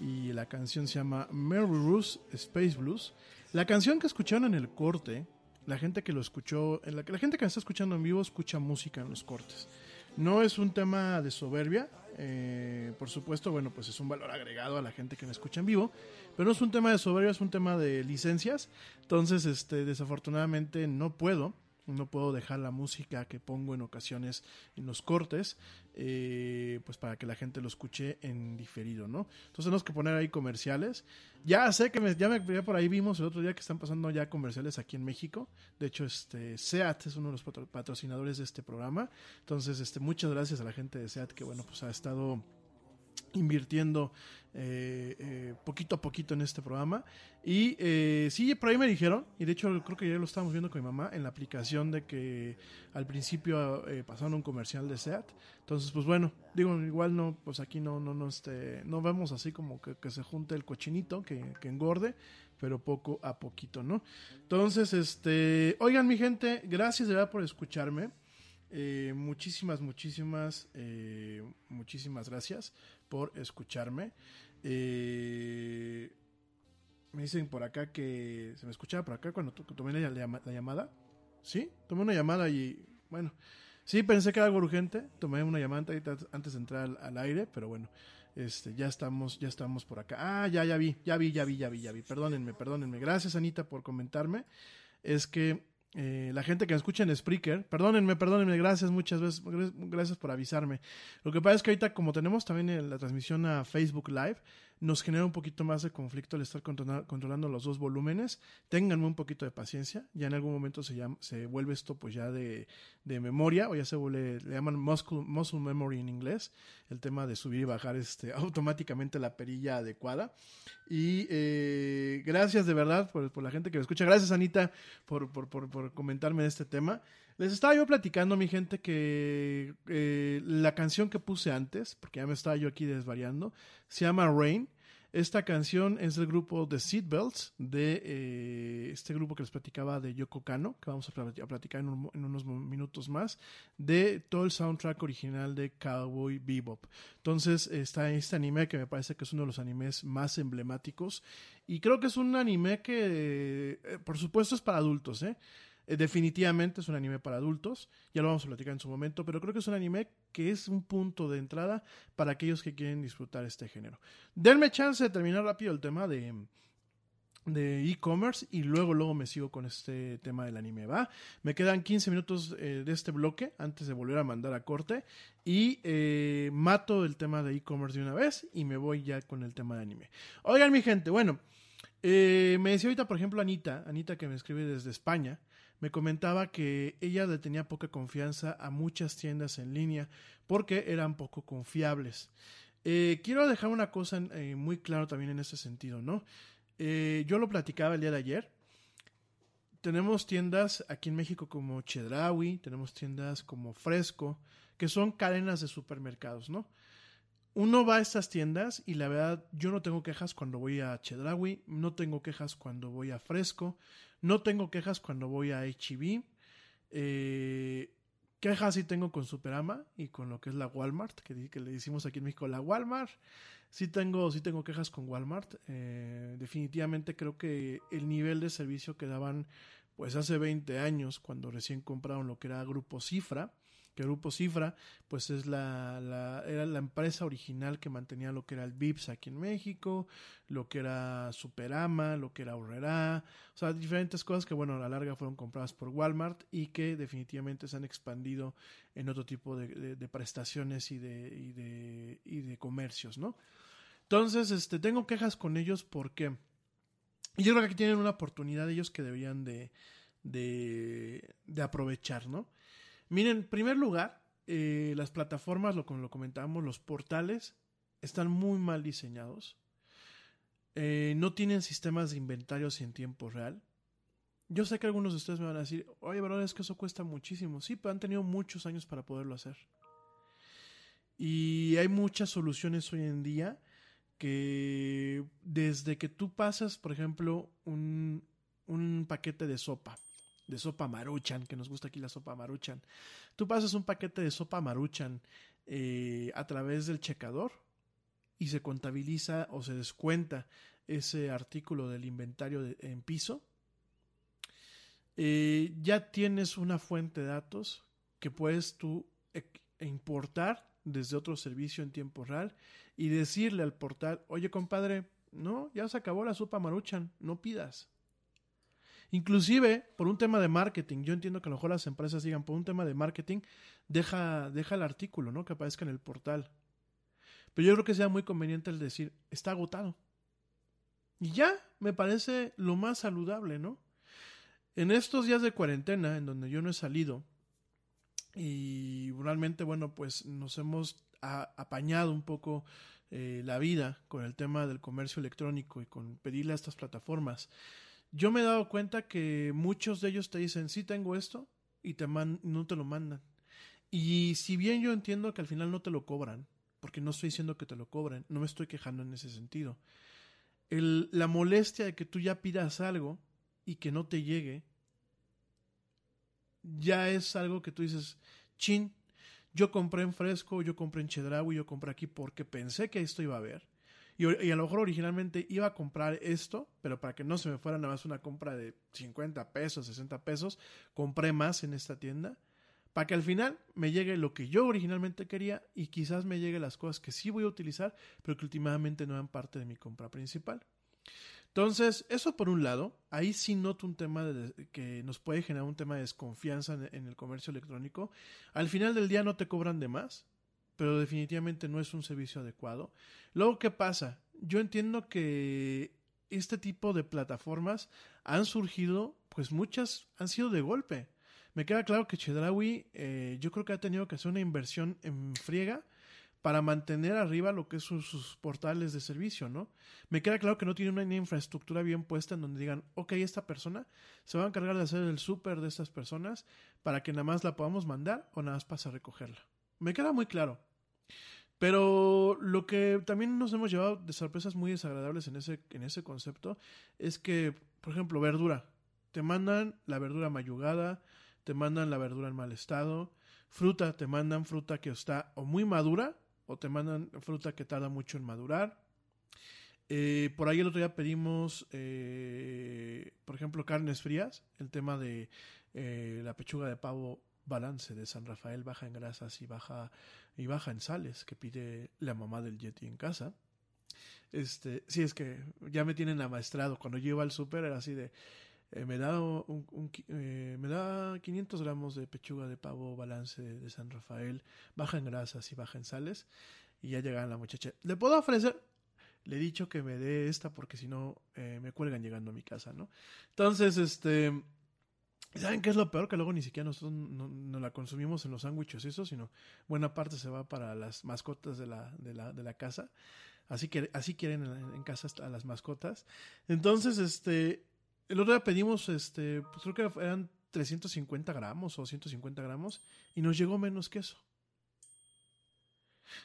y la canción se llama Mary Rose Space Blues. La canción que escucharon en el corte, la gente que lo escuchó, la, la gente que me está escuchando en vivo escucha música en los cortes. No es un tema de soberbia, eh, por supuesto, bueno, pues es un valor agregado a la gente que me escucha en vivo, pero no es un tema de soberbia, es un tema de licencias. Entonces, este, desafortunadamente no puedo, no puedo dejar la música que pongo en ocasiones en los cortes, eh, pues para que la gente lo escuche en diferido, ¿no? Entonces tenemos que poner ahí comerciales. Ya sé que me, ya, me, ya por ahí vimos el otro día que están pasando ya comerciales aquí en México. De hecho, este SEAT es uno de los patro- patrocinadores de este programa. Entonces, este, muchas gracias a la gente de SEAT que, bueno, pues ha estado invirtiendo eh, eh, poquito a poquito en este programa. Y eh, sí, por ahí me dijeron, y de hecho creo que ya lo estábamos viendo con mi mamá, en la aplicación de que al principio eh, pasaron un comercial de SEAT. Entonces, pues bueno, digo, igual no, pues aquí no, no, no, este, no vemos así como que, que se junte el cochinito, que, que engorde, pero poco a poquito, ¿no? Entonces, este, oigan mi gente, gracias de verdad por escucharme. Eh, muchísimas, muchísimas, eh, muchísimas gracias por escucharme. Eh, me dicen por acá que se me escuchaba por acá cuando to- tomé la, llama- la llamada. Sí, tomé una llamada y bueno, sí pensé que era algo urgente. Tomé una llamada antes de entrar al, al aire, pero bueno, este, ya estamos, ya estamos por acá. Ah, ya, ya vi, ya vi, ya vi, ya vi, ya vi. Perdónenme, perdónenme. Gracias Anita por comentarme. Es que eh, la gente que me escucha en Spreaker, perdónenme, perdónenme, gracias muchas veces, gracias por avisarme. Lo que pasa es que ahorita como tenemos también la transmisión a Facebook Live, nos genera un poquito más de conflicto el estar controla- controlando los dos volúmenes. Ténganme un poquito de paciencia, ya en algún momento se, llama, se vuelve esto pues ya de, memoria, o ya se vuelve, le llaman muscle, muscle memory en inglés, el tema de subir y bajar este, automáticamente la perilla adecuada. Y eh, gracias de verdad por, la gente que me escucha. Gracias, Anita, por comentarme de este tema. Les estaba yo platicando, mi gente, que eh, la canción que puse antes, porque ya me estaba yo aquí desvariando, se llama Rain. Esta canción es del grupo The Seatbelts, de eh, este grupo que les platicaba de Yoko Kano, que vamos a, platicar en, unos minutos más, de todo el soundtrack original de Cowboy Bebop. Entonces está este anime que me parece que es uno de los animes más emblemáticos y creo que es un anime que, eh, por supuesto, es para adultos, ¿eh? Eh, definitivamente es un anime para adultos, ya lo vamos a platicar en su momento, pero creo que es un anime que es un punto de entrada para aquellos que quieren disfrutar este género. Denme chance de terminar rápido el tema de de e-commerce y luego luego me sigo con este tema del anime va me quedan 15 minutos eh, de este bloque antes de volver a mandar a corte y eh, mato el tema de e-commerce de una vez y me voy ya con el tema de anime oigan mi gente bueno me decía ahorita por ejemplo Anita Anita que me escribe desde España me comentaba que ella le tenía poca confianza a muchas tiendas en línea porque eran poco confiables. Eh, quiero dejar una cosa eh, muy claro también en ese sentido, ¿no? Eh, yo lo platicaba el día de ayer. Tenemos tiendas aquí en México como Chedraui, tenemos tiendas como Fresco, que son cadenas de supermercados, ¿no? Uno va a estas tiendas y la verdad yo no tengo quejas cuando voy a Chedraui, no tengo quejas cuando voy a Fresco, no tengo quejas cuando voy a HB. Eh, quejas sí tengo con Superama y con lo que es la Walmart, que, le decimos aquí en México la Walmart. Sí tengo, sí tengo quejas con Walmart. Eh, definitivamente creo que el nivel de servicio que daban pues hace 20 años, cuando recién compraron lo que era Grupo Cifra, que Grupo Cifra, pues es la, la, era la empresa original que mantenía lo que era el VIPS aquí en México, lo que era Superama, lo que era Horrera, o sea, diferentes cosas que, bueno, a la larga fueron compradas por Walmart y que definitivamente se han expandido en otro tipo de, de, de prestaciones y de, y de, y de comercios, ¿no? Entonces, este, tengo quejas con ellos porque yo creo que aquí tienen una oportunidad ellos que deberían de, de, de aprovechar, ¿no? Miren, en primer lugar, eh, las plataformas, lo, lo comentábamos, los portales están muy mal diseñados. Eh, no tienen sistemas de inventarios en tiempo real. Yo sé que algunos de ustedes me van a decir, oye, verdad es que eso cuesta muchísimo. Sí, pero han tenido muchos años para poderlo hacer. Y hay muchas soluciones hoy en día que desde que tú pasas, por ejemplo, un, un paquete de sopa, de sopa maruchan, que nos gusta aquí la sopa maruchan. Tú pasas un paquete de sopa maruchan eh, a través del checador y se contabiliza o se descuenta ese artículo del inventario en piso. Eh, ya tienes una fuente de datos que puedes tú e importar desde otro servicio en tiempo real y decirle al portal, oye compadre, no, ya se acabó la sopa maruchan, no pidas. Inclusive, por un tema de marketing, yo entiendo que a lo mejor las empresas digan, por un tema de marketing, deja, deja el artículo, ¿no? Que aparezca en el portal. Pero yo creo que sea muy conveniente el decir, está agotado. Y ya, me parece lo más saludable, ¿no? En estos días de cuarentena, en donde yo no he salido, y realmente, bueno, pues nos hemos apañado un poco eh, la vida con el tema del comercio electrónico y con pedirle a estas plataformas yo me he dado cuenta que muchos de ellos te dicen, sí tengo esto, y te no te lo mandan. Y si bien yo entiendo que al final no te lo cobran, porque no estoy diciendo que te lo cobren, no me estoy quejando en ese sentido. La molestia de que tú ya pidas algo y que no te llegue, ya es algo que tú dices, chin, yo compré en Fresco, yo compré en Chedraui, yo compré aquí porque pensé que esto iba a haber. Y, a lo mejor originalmente iba a comprar esto, pero para que no se me fuera nada más una compra de 50 pesos, 60 pesos, compré más en esta tienda. Para que al final me llegue lo que yo originalmente quería y quizás me llegue las cosas que sí voy a utilizar, pero que últimamente no eran parte de mi compra principal. Entonces, eso por un lado, ahí sí noto un tema de, que nos puede generar un tema de desconfianza en el comercio electrónico. Al final del día no te cobran de más, pero definitivamente no es un servicio adecuado. Luego, ¿qué pasa? Yo entiendo que este tipo de plataformas han surgido, pues muchas han sido de golpe. Me queda claro que Chedraui, eh, yo creo que ha tenido que hacer una inversión en friega para mantener arriba lo que son sus portales de servicio, ¿no? Me queda claro que no tiene una infraestructura bien puesta en donde digan, ok, esta persona se va a encargar de hacer el súper de estas personas para que nada más la podamos mandar o nada más pasa a recogerla. Me queda muy claro. Pero lo que también nos hemos llevado de sorpresas muy desagradables en ese, en ese concepto es que, por ejemplo, verdura. Te mandan la verdura mayugada, te mandan la verdura en mal estado. Fruta, te mandan fruta que está o muy madura o te mandan fruta que tarda mucho en madurar. Eh, por ahí el otro día pedimos, eh, por ejemplo, carnes frías. El tema de eh, la pechuga de pavo balance de San Rafael baja en grasas y baja, y baja en sales que pide la mamá del Yeti en casa. Este, es que ya me tienen amaestrado. Cuando llevo al súper era así de, me, da un, me da 500 gramos de pechuga de pavo balance de San Rafael, baja en grasas y baja en sales. Y ya llega la muchacha. ¿Le puedo ofrecer? Le he dicho que me dé esta porque si no me cuelgan llegando a mi casa, ¿no? Entonces, este ¿Saben qué es lo peor? Que luego ni siquiera nosotros no, la consumimos en los sándwiches, eso, sino buena parte se va para las mascotas de la, de la, de la casa. Así que así quieren en, casa a las mascotas. Entonces, este, el otro día pedimos, este, pues creo que eran 350 gramos o 150 gramos y nos llegó menos que eso.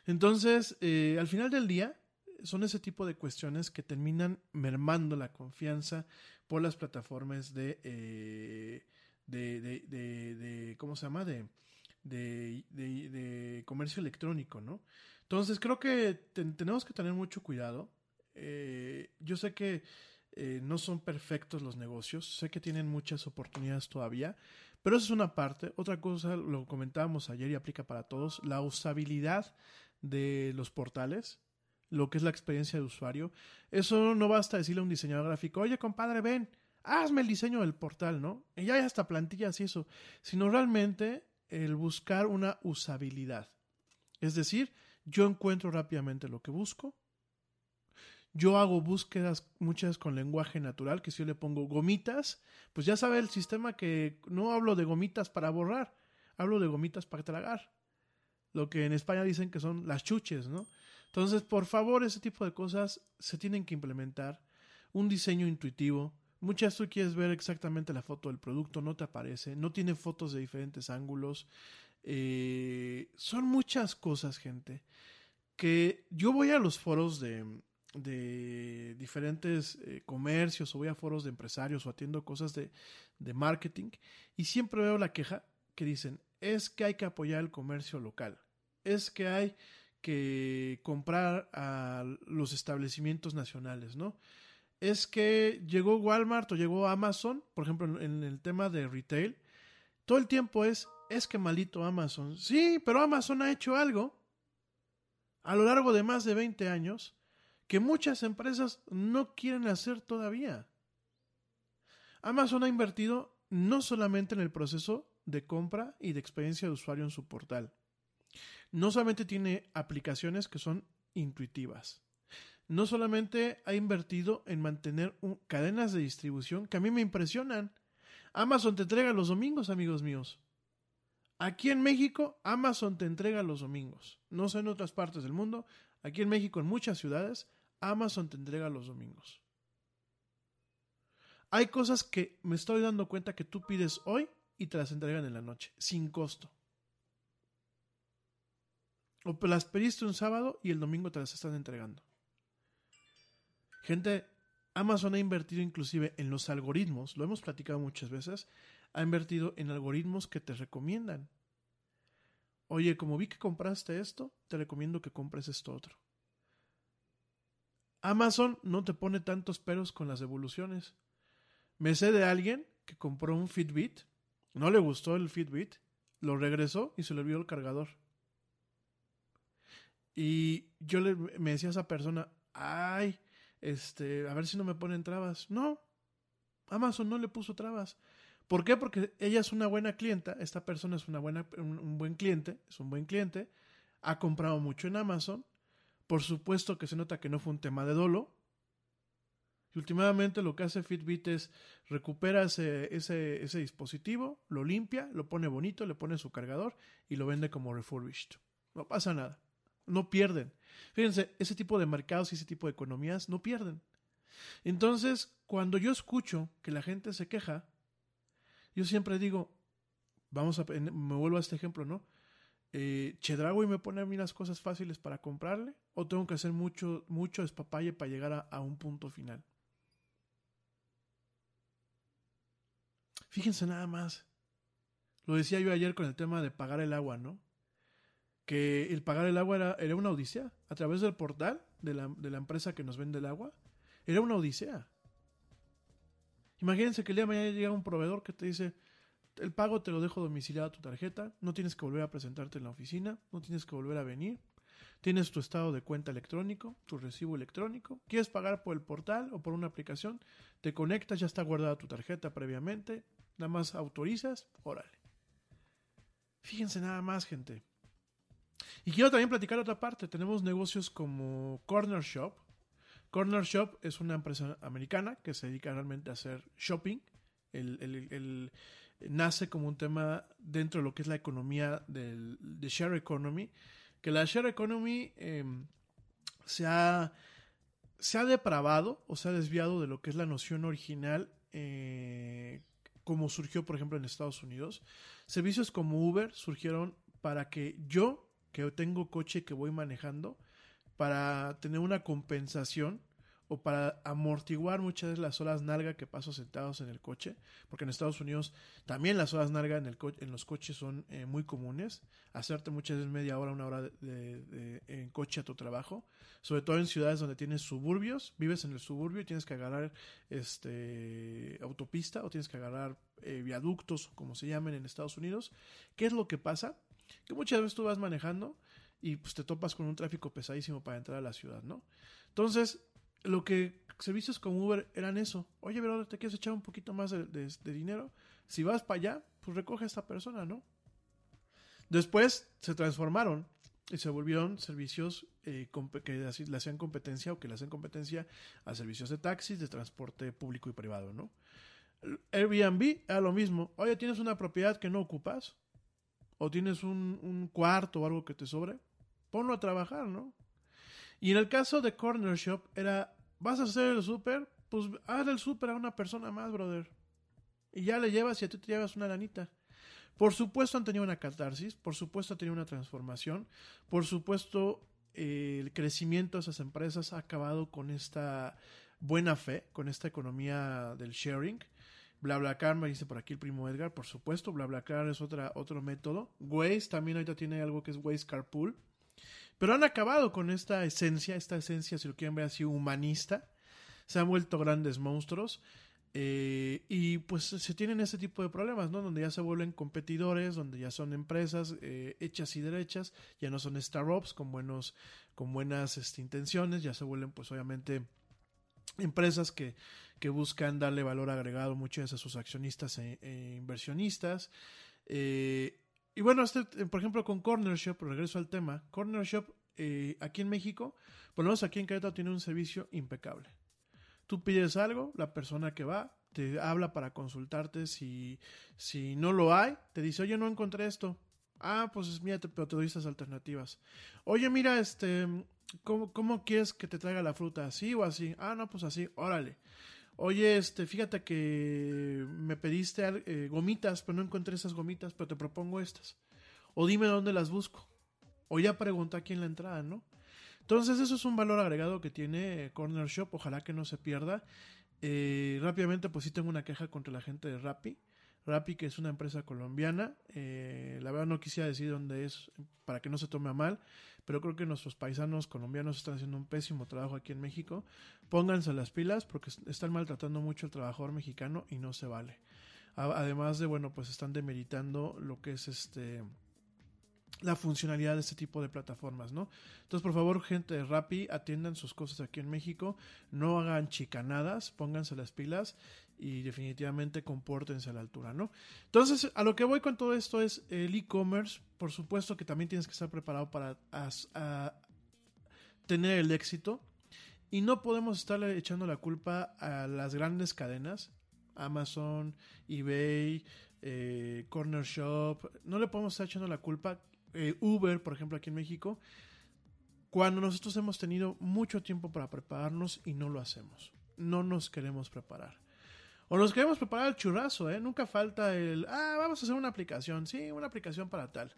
Entonces, eh, al final del día, son ese tipo de cuestiones que terminan mermando la confianza por las plataformas de, eh, de, de, de, ¿cómo se llama? De, de, comercio electrónico, ¿no? Entonces creo que tenemos que tener mucho cuidado. Eh, yo sé que eh, no son perfectos los negocios, sé que tienen muchas oportunidades todavía, pero eso es una parte. Otra cosa, lo comentábamos ayer y aplica para todos, la usabilidad de los portales lo que es la experiencia de usuario. Eso no basta decirle a un diseñador gráfico, oye compadre, ven, hazme el diseño del portal, ¿no? Y ya hay hasta plantillas y eso, sino realmente el buscar una usabilidad. Es decir, yo encuentro rápidamente lo que busco. Yo hago búsquedas muchas con lenguaje natural, que si yo le pongo gomitas, pues ya sabe el sistema que no hablo de gomitas para borrar, hablo de gomitas para tragar. Lo que en España dicen que son las chuches, ¿no? Entonces, por favor, ese tipo de cosas se tienen que implementar. Un diseño intuitivo. Muchas tú quieres ver exactamente la foto del producto, no te aparece, no tiene fotos de diferentes ángulos. Eh, son muchas cosas, gente. Que yo voy a los foros de, de diferentes eh, comercios o voy a foros de empresarios o atiendo cosas de, de marketing y siempre veo la queja que dicen es que hay que apoyar el comercio local, es que hay que comprar a los establecimientos nacionales, ¿no? Es que llegó Walmart o llegó Amazon, por ejemplo, en el tema de retail, todo el tiempo es, es que malito Amazon. Sí, pero Amazon ha hecho algo a lo largo de más de 20 años que muchas empresas no quieren hacer todavía. Amazon ha invertido no solamente en el proceso de compra y de experiencia de usuario en su portal, no solamente tiene aplicaciones que son intuitivas, no solamente ha invertido en mantener cadenas de distribución que a mí me impresionan. Amazon te entrega los domingos, amigos míos. Aquí en México, Amazon te entrega los domingos. No sé en otras partes del mundo. Aquí en México, en muchas ciudades, Amazon te entrega los domingos. Hay cosas que me estoy dando cuenta que tú pides hoy y te las entregan en la noche, sin costo. O las pediste un sábado y el domingo te las están entregando. Gente, Amazon ha invertido inclusive en los algoritmos, lo hemos platicado muchas veces, ha invertido en algoritmos que te recomiendan. Oye, como vi que compraste esto, te recomiendo que compres esto otro. Amazon no te pone tantos peros con las devoluciones. Me sé de alguien que compró un Fitbit, no le gustó el Fitbit, lo regresó y se le olvidó el cargador. Y yo le, me decía a esa persona, ay, este, a ver si no me ponen trabas. No, Amazon no le puso trabas. ¿Por qué? Porque ella es una buena clienta, esta persona es una buena, un, buen cliente, es un buen cliente, ha comprado mucho en Amazon, por supuesto que se nota que no fue un tema de dolo, y últimamente lo que hace Fitbit es recupera ese, ese, ese, dispositivo, lo limpia, lo pone bonito, le pone su cargador y lo vende como refurbished. No pasa nada no pierden. Fíjense, ese tipo de mercados y ese tipo de economías no pierden. Entonces, cuando yo escucho que la gente se queja, yo siempre digo, vamos a, me vuelvo a este ejemplo, ¿no? eh, Chedraui me pone a mí las cosas fáciles para comprarle o tengo que hacer mucho, mucho despapalle para llegar a, a un punto final. Fíjense nada más. Lo decía yo ayer con el tema de pagar el agua, ¿no? Que el pagar el agua era, era una odisea. A través del portal de la, de la empresa que nos vende el agua, era una odisea. Imagínense que el día de mañana llega un proveedor que te dice, el pago te lo dejo domiciliado a tu tarjeta, no tienes que volver a presentarte en la oficina, no tienes que volver a venir, tienes tu estado de cuenta electrónico, tu recibo electrónico, quieres pagar por el portal o por una aplicación, te conectas, ya está guardada tu tarjeta previamente, nada más autorizas, órale. Fíjense nada más, gente. Y quiero también platicar otra parte. Tenemos negocios como Corner Shop. Corner Shop es una empresa americana que se dedica realmente a hacer shopping. El, el, el, nace como un tema dentro de lo que es la economía del, de share economy. Que la share economy eh, se, ha, se ha depravado o se ha desviado de lo que es la noción original eh, como surgió, por ejemplo, en Estados Unidos. Servicios como Uber surgieron para que yo, que tengo coche que voy manejando, para tener una compensación o para amortiguar muchas veces las horas nalga que paso sentados en el coche, porque en Estados Unidos también las horas nalga en, el en los coches son eh, muy comunes, hacerte muchas veces media hora, una hora de, de, de, en coche a tu trabajo, sobre todo en ciudades donde tienes suburbios, vives en el suburbio y tienes que agarrar este autopista o tienes que agarrar eh, viaductos, como se llamen en Estados Unidos. ¿Qué es lo que pasa? Que muchas veces tú vas manejando y pues te topas con un tráfico pesadísimo para entrar a la ciudad, ¿no? Entonces, lo que servicios como Uber eran eso. Oye, te quieres echar un poquito más de, dinero. Si vas para allá, pues recoge a esta persona, ¿no? Después se transformaron y se volvieron servicios eh, que le hacían competencia o que le hacen competencia a servicios de taxis, de transporte público y privado, ¿no? Airbnb era lo mismo. Oye, tienes una propiedad que no ocupas o tienes un, cuarto o algo que te sobre, ponlo a trabajar, ¿no? Y en el caso de Corner Shop era, vas a hacer el súper, pues haz el súper a una persona más, brother. Y ya le llevas y a ti te llevas una lanita. Por supuesto han tenido una catarsis, por supuesto han tenido una transformación, por supuesto eh, el crecimiento de esas empresas ha acabado con esta buena fe, con esta economía del sharing. BlaBlaCar, me dice por aquí el primo Edgar, por supuesto, BlaBlaCar es otra, otro método. Waze también ahorita tiene algo que es Waze Carpool. Pero han acabado con esta esencia, esta esencia, si lo quieren ver así, humanista. Se han vuelto grandes monstruos. Eh, y pues se tienen ese tipo de problemas, ¿no? Donde ya se vuelven competidores, donde ya son empresas eh, hechas y derechas, ya no son startups con buenos, con buenas este, intenciones, ya se vuelven, pues obviamente, empresas que, que buscan darle valor agregado muchas a sus accionistas e, e inversionistas. Eh, y bueno, este, por ejemplo, con Corner Shop, regreso al tema, Corner Shop eh, aquí en México, por lo menos aquí en Querétaro, tiene un servicio impecable. Tú pides algo, la persona que va te habla para consultarte si, si no lo hay, te dice, oye, no encontré esto. Ah, pues mira, pero te doy estas alternativas. Oye, mira, este, ¿cómo, ¿cómo quieres que te traiga la fruta? ¿Así o así? Ah, no, pues así, órale. Oye, este, fíjate que me pediste eh, gomitas, pero no encontré esas gomitas, pero te propongo estas. O dime dónde las busco. O ya pregunta aquí en la entrada, ¿no? Entonces, eso es un valor agregado que tiene Corner Shop. Ojalá que no se pierda. Eh, rápidamente, pues sí tengo una queja contra la gente de Rappi. Rappi, que es una empresa colombiana. Eh, la verdad no quisiera decir dónde es para que no se tome a mal, pero creo que nuestros paisanos colombianos están haciendo un pésimo trabajo aquí en México. Pónganse las pilas porque están maltratando mucho al trabajador mexicano y no se vale. Además de, bueno, pues están demeritando lo que es este la funcionalidad de este tipo de plataformas, ¿no? Entonces, por favor, gente de Rappi, atiendan sus cosas aquí en México, no hagan chicanadas, pónganse las pilas y definitivamente compórtense a la altura, ¿no? Entonces, a lo que voy con todo esto es el e-commerce, por supuesto que también tienes que estar preparado para tener el éxito y no podemos estarle echando la culpa a las grandes cadenas, Amazon, eBay, eh, Corner Shop, no le podemos estar echando la culpa eh, Uber, por ejemplo, aquí en México, cuando nosotros hemos tenido mucho tiempo para prepararnos y no lo hacemos. No nos queremos preparar. O nos queremos preparar el churrazo, ¿eh? Nunca falta el, ah, vamos a hacer una aplicación, sí, una aplicación para tal.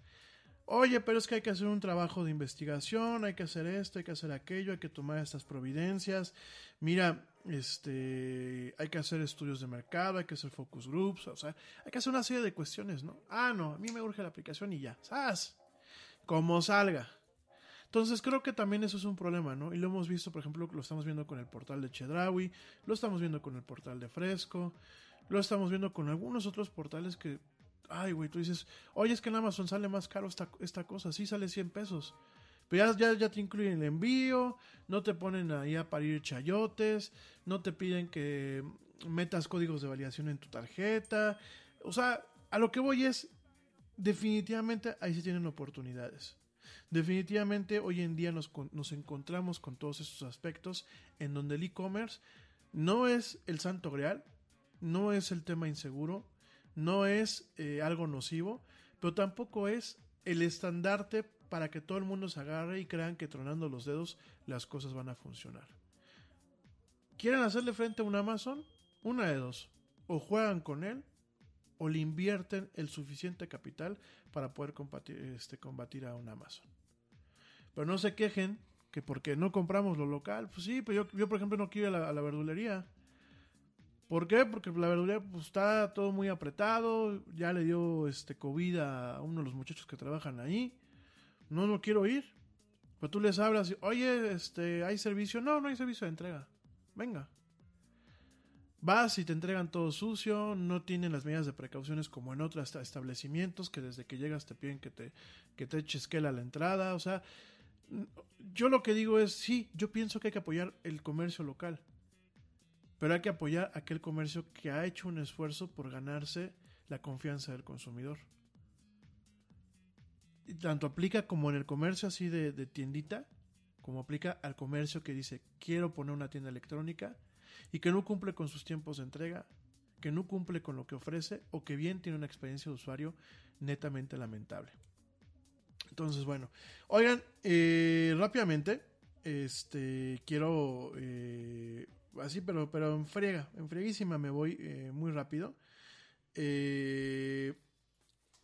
Oye, pero es que hay que hacer un trabajo de investigación, hay que hacer esto, hay que hacer aquello, hay que tomar estas providencias. Mira, este, hay que hacer estudios de mercado, hay que hacer focus groups, o sea, hay que hacer una serie de cuestiones, ¿no? Ah, no, a mí me urge la aplicación y ya, ¿sabes? Como salga. Entonces creo que también eso es un problema, ¿no? Y lo hemos visto, por ejemplo, lo estamos viendo con el portal de Chedraui, lo estamos viendo con el portal de Fresco, lo estamos viendo con algunos otros portales que, ay, güey, tú dices, oye, es que en Amazon sale más caro esta, esta cosa, sí sale 100 pesos. Pero ya, ya, ya, te incluyen el envío, no te ponen ahí a parir chayotes, no te piden que metas códigos de validación en tu tarjeta. O sea, a lo que voy es, definitivamente ahí se tienen oportunidades. Definitivamente hoy en día nos, encontramos con todos estos aspectos en donde el e-commerce no es el santo grial, no es el tema inseguro, no es eh, algo nocivo, pero tampoco es el estandarte para que todo el mundo se agarre y crean que tronando los dedos las cosas van a funcionar. ¿Quieren hacerle frente a un Amazon? Una de dos. O juegan con él o le invierten el suficiente capital para poder combatir, este, combatir a un Amazon. Pero no se quejen que porque no compramos lo local. Pues sí, pero yo, yo por ejemplo no quiero ir a la, verdulería. ¿Por qué? Porque la verdulería pues, está todo muy apretado. Ya le dio este COVID a uno de los muchachos que trabajan ahí. No, no quiero ir. Pero tú les hablas oye, este, ¿hay servicio? No, no hay servicio de entrega. Venga. Vas y te entregan todo sucio, no tienen las medidas de precauciones como en otros establecimientos que desde que llegas te piden que te, que te eches a la entrada. O sea, yo lo que digo es, sí, yo pienso que hay que apoyar el comercio local, pero hay que apoyar aquel comercio que ha hecho un esfuerzo por ganarse la confianza del consumidor. Y tanto aplica como en el comercio así de tiendita, como aplica al comercio que dice, quiero poner una tienda electrónica y que no cumple con sus tiempos de entrega, que no cumple con lo que ofrece o que bien tiene una experiencia de usuario netamente lamentable. Entonces, bueno, oigan, eh, rápidamente, este, quiero, eh, así, pero, pero en friega, en frieguísima me voy eh, muy rápido.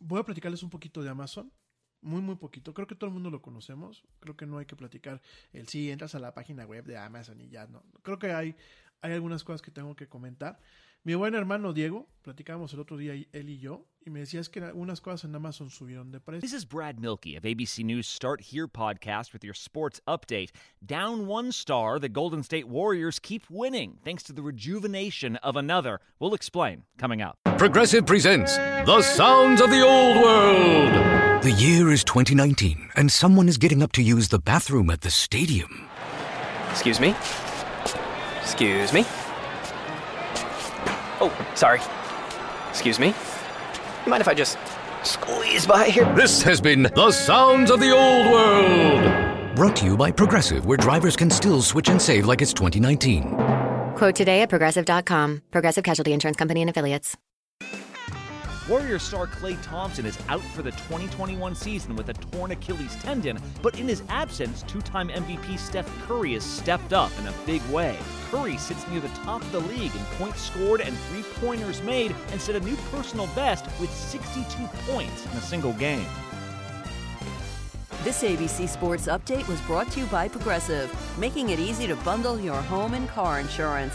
Voy a platicarles un poquito de Amazon. Muy, muy poquito. Creo que todo el mundo lo conocemos. Creo que no hay que platicar el sí, entras a la página web de Amazon y ya no. Creo que hay, hay algunas cosas que tengo que comentar. Mi buen hermano Diego, platicábamos el otro día él y yo, y me decía es que algunas cosas en Amazon subieron de precio. This is Brad Milkey of ABC News Start Here podcast with your sports update. Down one star, the Golden State Warriors keep winning thanks to the rejuvenation of another. We'll explain coming up. Progressive presents The Sounds of the Old World. The year is 2019, and someone is getting up to use the bathroom at the stadium. Excuse me? Excuse me? Oh, sorry. Excuse me? You mind if I just squeeze by here? This has been The Sounds of the Old World. Brought to you by Progressive, where drivers can still switch and save like it's 2019. Quote today at progressive.com. Progressive Casualty Insurance Company and Affiliates. Warrior star Clay Thompson is out for the 2021 season with a torn Achilles tendon, but in his absence, two time MVP Steph Curry has stepped up in a big way. Curry sits near the top of the league in points scored and three pointers made and set a new personal best with 62 points in a single game. This ABC Sports Update was brought to you by Progressive, making it easy to bundle your home and car insurance.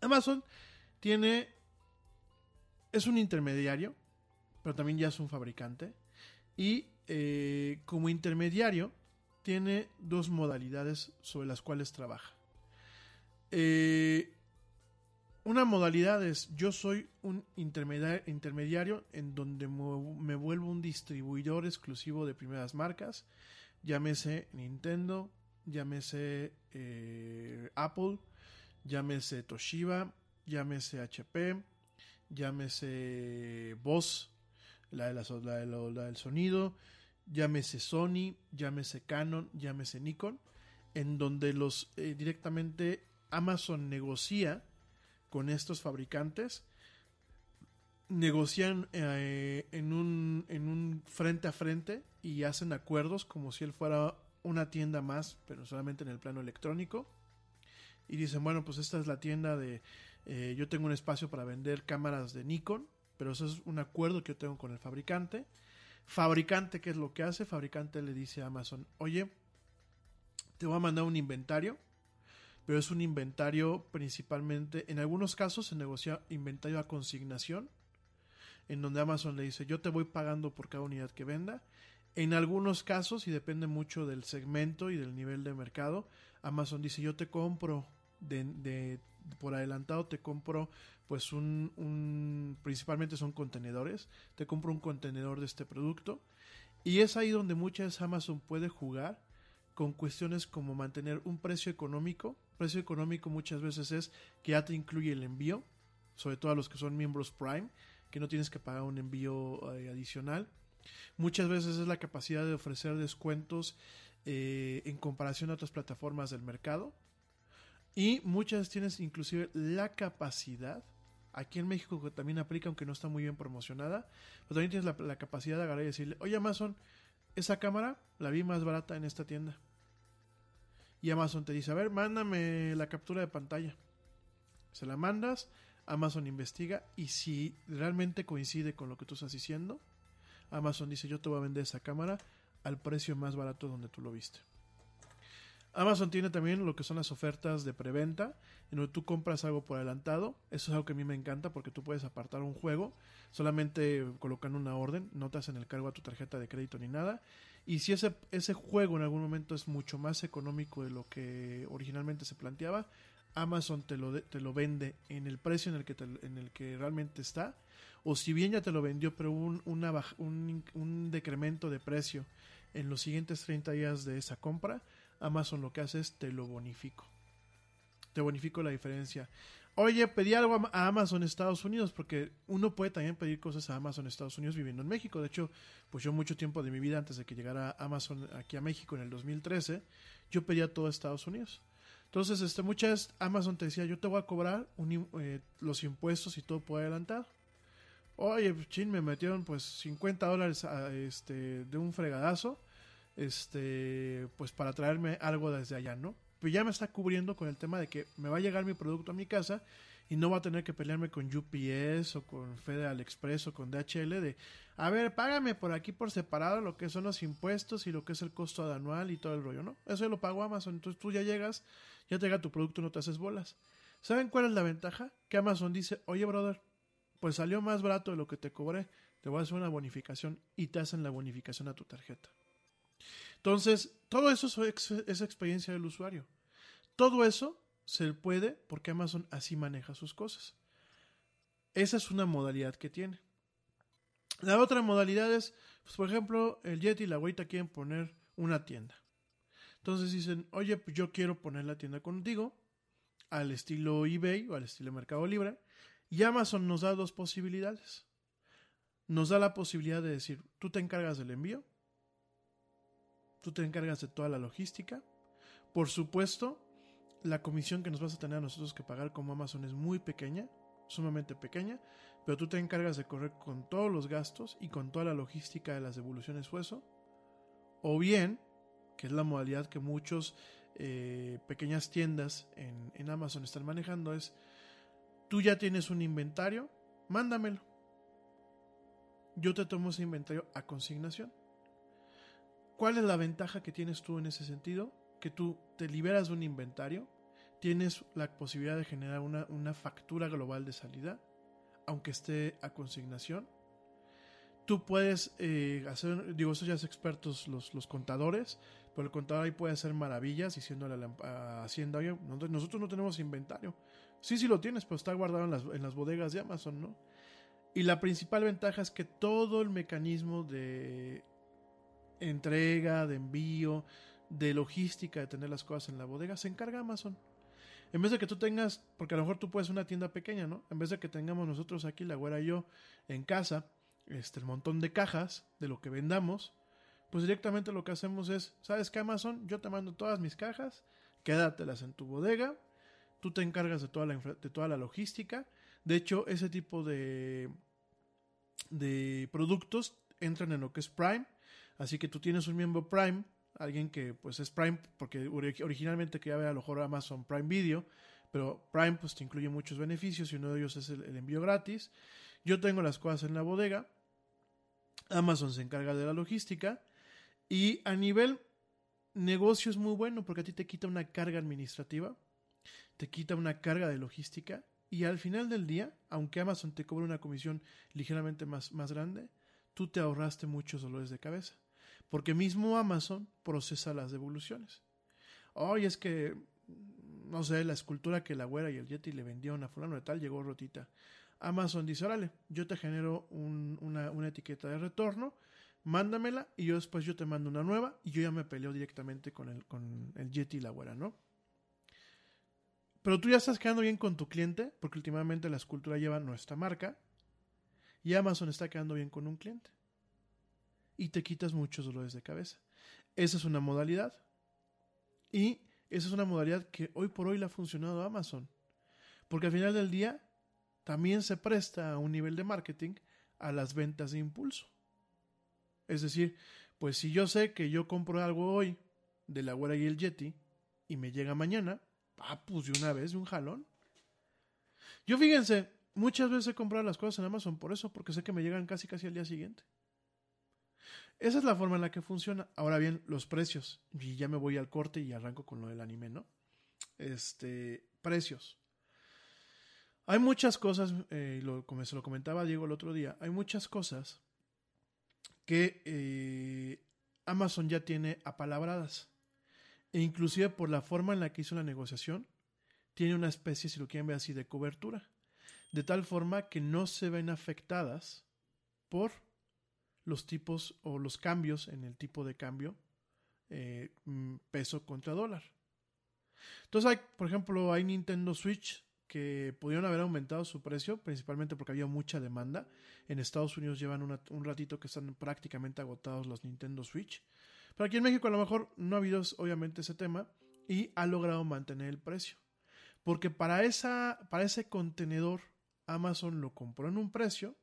Amazon tiene. Es un intermediario, pero también ya es un fabricante. Y eh, como intermediario, tiene dos modalidades sobre las cuales trabaja. Eh, una modalidad es yo soy un intermedia- intermediario en donde me vuelvo un distribuidor exclusivo de primeras marcas, llámese Nintendo, llámese eh, Apple, llámese Toshiba, llámese HP, llámese Boss, la, la del sonido, llámese Sony, llámese Canon, llámese Nikon, en donde los eh, directamente Amazon negocia con estos fabricantes, negocian eh, en, un, en un frente a frente y hacen acuerdos como si él fuera una tienda más, pero solamente en el plano electrónico. Y dicen, bueno, pues esta es la tienda de... eh, yo tengo un espacio para vender cámaras de Nikon, pero eso es un acuerdo que yo tengo con el fabricante. Fabricante, ¿qué es lo que hace? Fabricante le dice a Amazon, oye, te voy a mandar un inventario, pero es un inventario principalmente, en algunos casos se negocia inventario a consignación, en donde Amazon le dice, yo te voy pagando por cada unidad que venda. En algunos casos, y depende mucho del segmento y del nivel de mercado, Amazon dice, yo te compro de, por adelantado, te compro pues un, principalmente son contenedores, te compro un contenedor de este producto. Y es ahí donde muchas Amazon puede jugar con cuestiones como mantener un precio económico. Precio económico muchas veces es que ya te incluye el envío, sobre todo a los que son miembros Prime, que no tienes que pagar un envío eh, adicional. Muchas veces es la capacidad de ofrecer descuentos eh, en comparación a otras plataformas del mercado. Y muchas tienes inclusive la capacidad, aquí en México que también aplica aunque no está muy bien promocionada, pero también tienes la, la capacidad de agarrar y decirle, oye Amazon, esa cámara la vi más barata en esta tienda. Y Amazon te dice, a ver, mándame la captura de pantalla. Se la mandas, Amazon investiga y si realmente coincide con lo que tú estás diciendo, Amazon dice, yo te voy a vender esa cámara al precio más barato donde tú lo viste. Amazon tiene también lo que son las ofertas de preventa, en donde tú compras algo por adelantado. Eso es algo que a mí me encanta porque tú puedes apartar un juego solamente colocando una orden, no te hacen el cargo a tu tarjeta de crédito ni nada. Y si ese, ese juego en algún momento es mucho más económico de lo que originalmente se planteaba, Amazon te lo, te lo vende en el precio en el que, en el que realmente está. O si bien ya te lo vendió, pero un, un, decremento de precio en los siguientes 30 días de esa compra, Amazon lo que hace es te lo bonifico. Te bonifico la diferencia. Oye, pedí algo a Amazon Estados Unidos, porque uno puede también pedir cosas a Amazon Estados Unidos viviendo en México. De hecho, pues yo mucho tiempo de mi vida, antes de que llegara Amazon aquí a México en el 2013, yo pedía todo a Estados Unidos. Entonces, este, muchas Amazon te decía, yo te voy a cobrar eh, los impuestos y todo por adelantado. Oye, pues, chin, me metieron pues 50 dólares a, este, de un fregadazo, este, pues para traerme algo desde allá, ¿no? Pues ya me está cubriendo con el tema de que me va a llegar mi producto a mi casa y no va a tener que pelearme con UPS o con Federal Express o con DHL de, a ver, págame por aquí por separado lo que son los impuestos y lo que es el costo anual y todo el rollo, ¿no? Eso lo pago Amazon, entonces tú ya llegas, ya te llega tu producto, no te haces bolas. ¿Saben cuál es la ventaja? Que Amazon dice, oye, brother, pues salió más barato de lo que te cobré, te voy a hacer una bonificación y te hacen la bonificación a tu tarjeta. Entonces, todo eso es, ex- es experiencia del usuario. Todo eso se puede porque Amazon así maneja sus cosas. Esa es una modalidad que tiene. La otra modalidad es, pues, por ejemplo, el Jet y la Guaita quieren poner una tienda. Entonces dicen, oye, pues yo quiero poner la tienda contigo, al estilo eBay o al estilo Mercado Libre. Y Amazon nos da dos posibilidades. Nos da la posibilidad de decir, tú te encargas del envío, tú te encargas de toda la logística. Por supuesto, la comisión que nos vas a tener a nosotros que pagar como Amazon es muy pequeña, sumamente pequeña, pero tú te encargas de correr con todos los gastos y con toda la logística de las devoluciones hueso. O bien, que es la modalidad que muchos eh, pequeñas tiendas en, en Amazon están manejando, es tú ya tienes un inventario, mándamelo. Yo te tomo ese inventario a consignación. ¿Cuál es la ventaja que tienes tú en ese sentido? Que tú te liberas de un inventario, tienes la posibilidad de generar una, una factura global de salida, aunque esté a consignación. Tú puedes eh, hacer, digo, eso ya es expertos los, los contadores, pero el contador ahí puede hacer maravillas diciéndole a Hacienda, nosotros no tenemos inventario. Sí, sí lo tienes, pero está guardado en las, bodegas de Amazon, ¿no? Y la principal ventaja es que todo el mecanismo de entrega, de envío, de logística, de tener las cosas en la bodega, se encarga Amazon. En vez de que tú tengas, porque a lo mejor tú puedes una tienda pequeña, ¿no? En vez de que tengamos nosotros aquí, la güera y yo, en casa, este, el montón de cajas de lo que vendamos, pues directamente lo que hacemos es, ¿sabes qué Amazon? Yo te mando todas mis cajas, quédatelas en tu bodega, tú te encargas de toda la, de toda la logística. De hecho, ese tipo de, de productos entran en lo que es Prime, así que tú tienes un miembro Prime, alguien que pues es Prime, porque originalmente quería ver a lo mejor Amazon Prime Video, pero Prime pues te incluye muchos beneficios y uno de ellos es el, el envío gratis. Yo tengo las cosas en la bodega, Amazon se encarga de la logística y a nivel negocio es muy bueno porque a ti te quita una carga administrativa, te quita una carga de logística y al final del día, aunque Amazon te cobre una comisión ligeramente más, más grande, tú te ahorraste muchos dolores de cabeza. Porque mismo Amazon procesa las devoluciones. Oye, es que, no sé, la escultura que la güera y el Yeti le vendieron a fulano de tal llegó rotita. Amazon dice, órale, yo te genero una, una, etiqueta de retorno, mándamela y yo después yo te mando una nueva y yo ya me peleo directamente con el, con el Yeti y la güera, ¿no? Pero tú ya estás quedando bien con tu cliente, porque últimamente la escultura lleva nuestra marca, y Amazon está quedando bien con un cliente. Y te quitas muchos dolores de cabeza. Esa es una modalidad. Y esa es una modalidad que hoy por hoy le ha funcionado a Amazon. Porque al final del día también se presta a un nivel de marketing a las ventas de impulso. Es decir, pues si yo sé que yo compro algo hoy de la güera y el Yeti y me llega mañana, ah, pues de una vez, de un jalón. Yo fíjense, muchas veces he comprado las cosas en Amazon por eso, porque sé que me llegan casi casi al día siguiente. Esa es la forma en la que funciona. Ahora bien, los precios. Y ya me voy al corte y arranco con lo del anime, ¿no? Este, precios. Hay muchas cosas, eh, lo, como se lo comentaba Diego el otro día, hay muchas cosas que eh, Amazon ya tiene apalabradas. E inclusive por la forma en la que hizo la negociación, tiene una especie, si lo quieren ver así, de cobertura. De tal forma que no se ven afectadas por los tipos o los cambios en el tipo de cambio eh, mm, peso contra dólar. Entonces, por ejemplo, hay Nintendo Switch que pudieron haber aumentado su precio, principalmente porque había mucha demanda. En Estados Unidos llevan un ratito que están prácticamente agotados los Nintendo Switch. Pero aquí en México a lo mejor no ha habido obviamente ese tema y ha logrado mantener el precio. Porque para, esa, para ese contenedor Amazon lo compró en un precio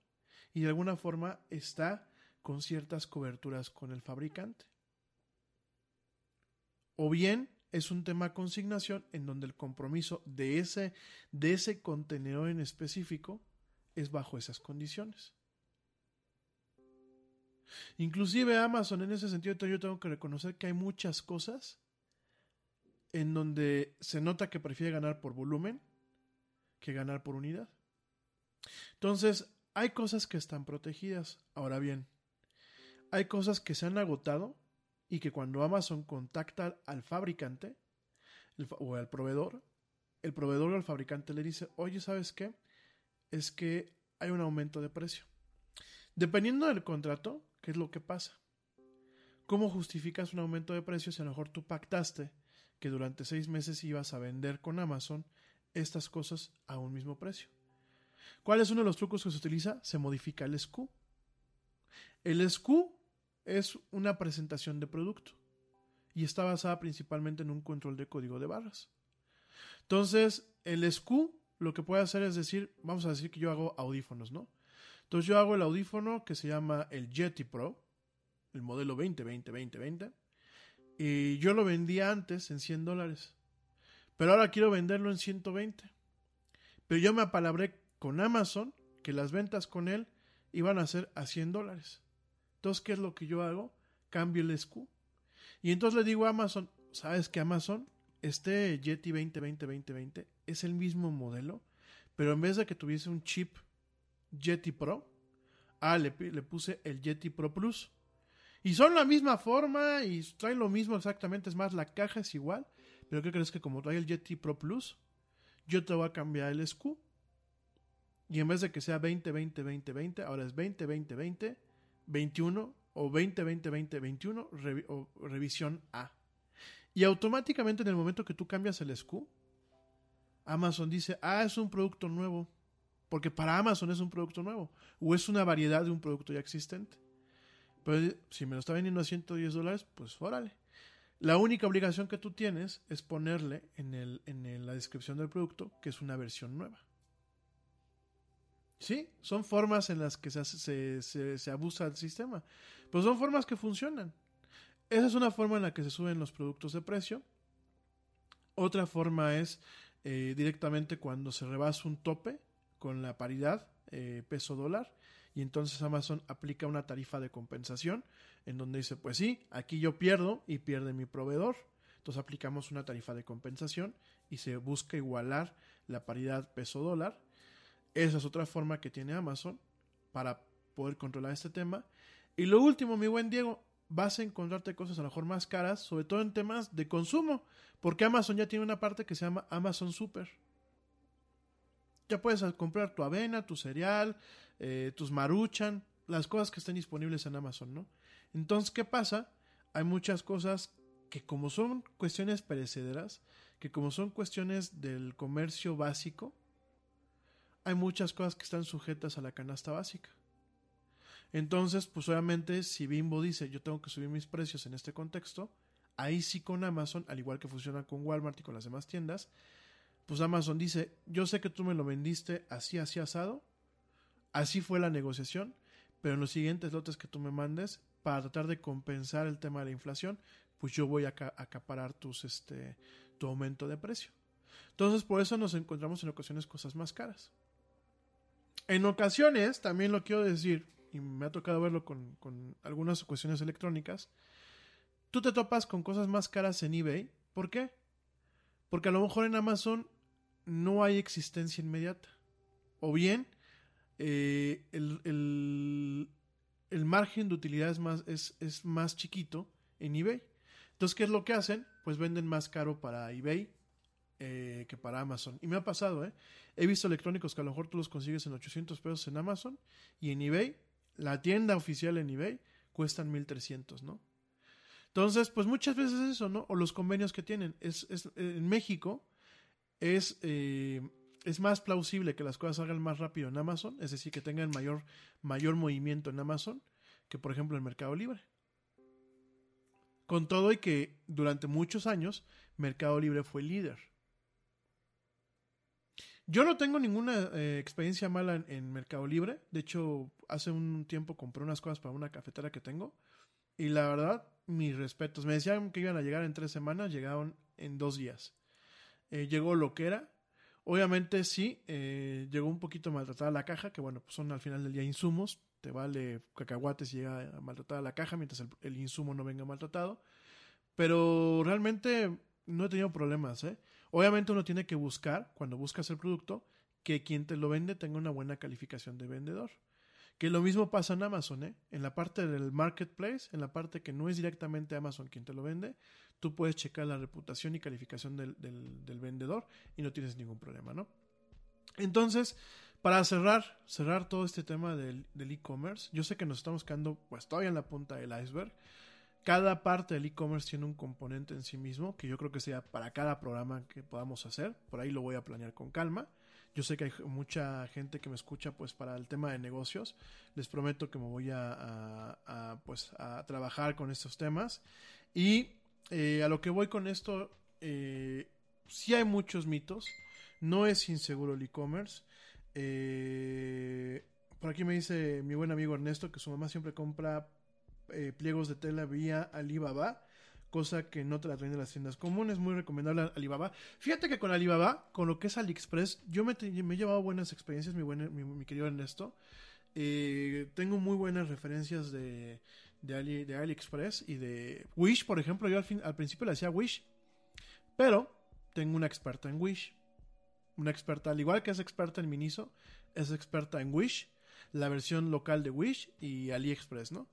y de alguna forma está con ciertas coberturas con el fabricante. O bien es un tema consignación en donde el compromiso de ese, de ese contenedor en específico es bajo esas condiciones. Inclusive Amazon en ese sentido yo tengo que reconocer que hay muchas cosas en donde se nota que prefiere ganar por volumen que ganar por unidad. Entonces, hay cosas que están protegidas. Ahora bien, hay cosas que se han agotado y que cuando Amazon contacta al fabricante o al proveedor, el proveedor o el fabricante le dice, oye, ¿sabes qué? Es que hay un aumento de precio. Dependiendo del contrato, ¿qué es lo que pasa? ¿Cómo justificas un aumento de precio si a lo mejor tú pactaste que durante seis meses ibas a vender con Amazon estas cosas a un mismo precio? ¿Cuál es uno de los trucos que se utiliza? Se modifica el SKU. El SKU es una presentación de producto y está basada principalmente en un control de código de barras. Entonces, el SKU lo que puede hacer es decir, vamos a decir que yo hago audífonos, ¿no? Entonces yo hago el audífono que se llama el Yeti Pro, el modelo 2020-2020, y yo lo vendía antes en 100 dólares, pero ahora quiero venderlo en 120. Pero yo me apalabré con Amazon que las ventas con él iban a ser a 100 dólares. Entonces, ¿qué es lo que yo hago? Cambio el SKU. Y entonces le digo a Amazon, ¿sabes que Amazon? Este Yeti 2020-2020 es el mismo modelo, pero en vez de que tuviese un chip Yeti Pro, ah, le, le puse el Yeti Pro Plus. Y son la misma forma y traen lo mismo exactamente, es más, la caja es igual, pero ¿qué crees que como trae el Yeti Pro Plus, yo te voy a cambiar el SKU? Y en vez de que sea 20, 20, 20, 20, ahora es 20, 20, 20, 21 o 20, 20, 20, 21 o revisión A. Y automáticamente en el momento que tú cambias el SKU, Amazon dice, ah, es un producto nuevo. Porque para Amazon es un producto nuevo o es una variedad de un producto ya existente. Pero si me lo está vendiendo a 110 dólares, pues órale. La única obligación que tú tienes es ponerle en, el, en la descripción del producto que es una versión nueva. Sí, son formas en las que se, se, se, abusa del sistema. Pero son formas que funcionan. Esa es una forma en la que se suben los productos de precio. Otra forma es eh, directamente cuando se rebasa un tope con la paridad eh, peso dólar y entonces Amazon aplica una tarifa de compensación en donde dice pues sí aquí yo pierdo y pierde mi proveedor. Entonces aplicamos una tarifa de compensación y se busca igualar la paridad peso dólar. Esa es otra forma que tiene Amazon para poder controlar este tema. Y lo último mi buen Diego vas a encontrarte cosas a lo mejor más caras sobre todo en temas de consumo porque Amazon ya tiene una parte que se llama Amazon Super ya puedes comprar tu avena, tu cereal, eh, tus maruchan, las cosas que estén disponibles en Amazon, ¿no? Entonces, ¿qué pasa? Hay muchas cosas que como son cuestiones perecederas, que como son cuestiones del comercio básico, hay muchas cosas que están sujetas a la canasta básica. Entonces, pues obviamente, si Bimbo dice yo tengo que subir mis precios en este contexto, ahí sí con Amazon, al igual que funciona con Walmart y con las demás tiendas, pues Amazon dice, yo sé que tú me lo vendiste así, así asado, así fue la negociación, pero en los siguientes lotes que tú me mandes, para tratar de compensar el tema de la inflación, pues yo voy a acaparar tus, este, tu aumento de precio. Entonces, por eso nos encontramos en ocasiones cosas más caras. En ocasiones, también lo quiero decir, y me ha tocado verlo con, con algunas cuestiones electrónicas, tú te topas con cosas más caras en eBay. ¿Por qué? Porque a lo mejor en Amazon no hay existencia inmediata. O bien, eh, el, margen de utilidad es más, es, más chiquito en eBay. Entonces, ¿qué es lo que hacen? Pues venden más caro para eBay eh, que para Amazon. Y me ha pasado, ¿eh? He visto electrónicos que a lo mejor tú los consigues en 800 pesos en Amazon y en eBay, la tienda oficial en eBay, cuestan 1300, ¿no? Entonces, pues muchas veces es eso, ¿no? O los convenios que tienen. Es, en México, es, eh, es más plausible que las cosas salgan más rápido en Amazon, es decir, que tengan mayor, mayor movimiento en Amazon que, por ejemplo, en Mercado Libre. Con todo y que durante muchos años Mercado Libre fue líder. Yo no tengo ninguna eh, experiencia mala en, Mercado Libre. De hecho, hace un tiempo compré unas cosas para una cafetera que tengo. Y la verdad, mis respetos. Me decían que iban a llegar en tres semanas, llegaron en dos días. Eh, llegó lo que era. Obviamente sí, eh, llegó un poquito maltratada la caja, que bueno, pues son al final del día insumos. Te vale cacahuates si llega maltratada la caja, mientras el, insumo no venga maltratado. Pero realmente no he tenido problemas, ¿eh? Obviamente uno tiene que buscar, cuando buscas el producto, que quien te lo vende tenga una buena calificación de vendedor. Que lo mismo pasa en Amazon. En la parte del marketplace, en la parte que no es directamente Amazon quien te lo vende, tú puedes checar la reputación y calificación del, vendedor y no tienes ningún problema, ¿no? Entonces, para cerrar, cerrar todo este tema del e-commerce, yo sé que nos estamos quedando pues todavía en la punta del iceberg. Cada parte del e-commerce tiene un componente en sí mismo que yo creo que sea para cada programa que podamos hacer. Por ahí lo voy a planear con calma. Yo sé que hay mucha gente que me escucha pues para el tema de negocios. Les prometo que me voy a, pues a trabajar con estos temas. Y eh, a lo que voy con esto, eh, sí hay muchos mitos. No es inseguro el e-commerce. Eh, por aquí me dice mi buen amigo Ernesto que su mamá siempre compra eh, pliegos de tela vía Alibaba cosa que no te la traen de las tiendas comunes, muy recomendable Alibaba. Fíjate que con Alibaba, con lo que es AliExpress, yo me, he llevado buenas experiencias, mi, buen, mi, querido Ernesto. Eh, tengo muy buenas referencias de, de, de, AliExpress y de Wish, por ejemplo. Yo al, fin, al principio le hacía Wish, pero tengo una experta en Wish. Una experta, al igual que es experta en Miniso, es experta en Wish, la versión local de Wish y AliExpress, ¿no?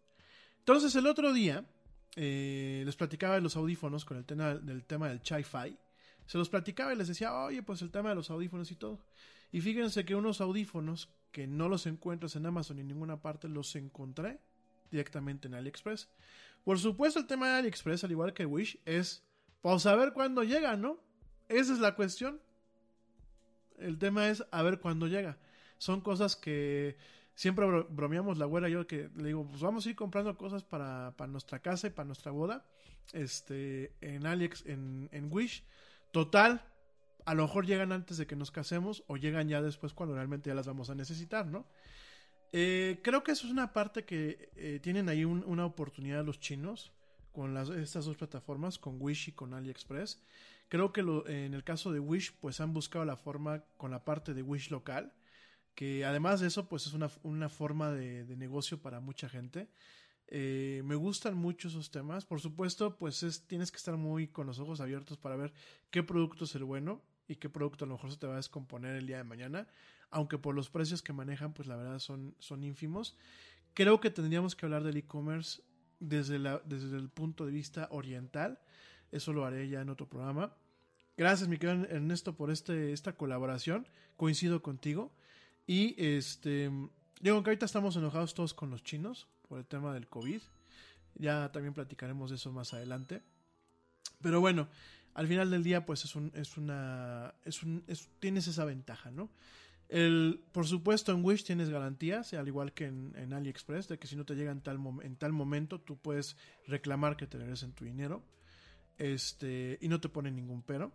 Entonces el otro día eh, les platicaba de los audífonos con el tema del tema del Chi-Fi. Se los platicaba y les decía, oye, pues el tema de los audífonos y todo. Y fíjense que unos audífonos que no los encuentras en Amazon ni en ninguna parte, los encontré directamente en AliExpress. Por supuesto, el tema de AliExpress, al igual que Wish, es para saber cuándo llega, ¿no? Esa es la cuestión. El tema es a ver cuándo llega. son cosas que siempre bromeamos la güera yo que le digo, pues vamos a ir comprando cosas para, para nuestra casa y para nuestra boda. Este, en Alex, en, en Wish. Total, a lo mejor llegan antes de que nos casemos o llegan ya después cuando realmente ya las vamos a necesitar, ¿no? Eh, creo que eso es una parte que eh, tienen ahí un, una oportunidad los chinos con las, estas dos plataformas, con Wish y con AliExpress. Creo que lo, en el caso de Wish, pues han buscado la forma con la parte de Wish local, que además de eso, pues es una, forma de, de, negocio para mucha gente. Eh, me gustan mucho esos temas. Por supuesto, pues es, tienes que estar muy con los ojos abiertos para ver qué producto es el bueno y qué producto a lo mejor se te va a descomponer el día de mañana. Aunque por los precios que manejan, pues la verdad son, son ínfimos. Creo que tendríamos que hablar del e-commerce desde, desde el punto de vista oriental. Eso lo haré ya en otro programa. Gracias, mi querido Ernesto, por este, esta colaboración. Coincido contigo. Y este. Digo que ahorita estamos enojados todos con los chinos por el tema del COVID. Ya también platicaremos de eso más adelante. Pero bueno, al final del día, pues es, un, es una. Es un, es, tienes esa ventaja, ¿no? El, por supuesto, en Wish tienes garantías, al igual que en, AliExpress, de que si no te llega en tal, en tal momento, tú puedes reclamar que te regresen tu dinero. Este, y no te ponen ningún pero.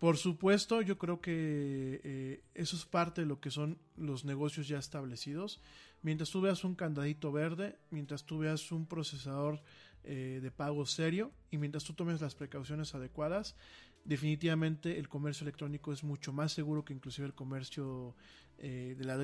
Por supuesto, yo creo que eh, eso es parte de lo que son los negocios ya establecidos. Mientras tú veas un candadito verde, mientras tú veas un procesador eh, de pago serio y mientras tú tomes las precauciones adecuadas, definitivamente el comercio electrónico es mucho más seguro que inclusive el comercio eh, de ladrillo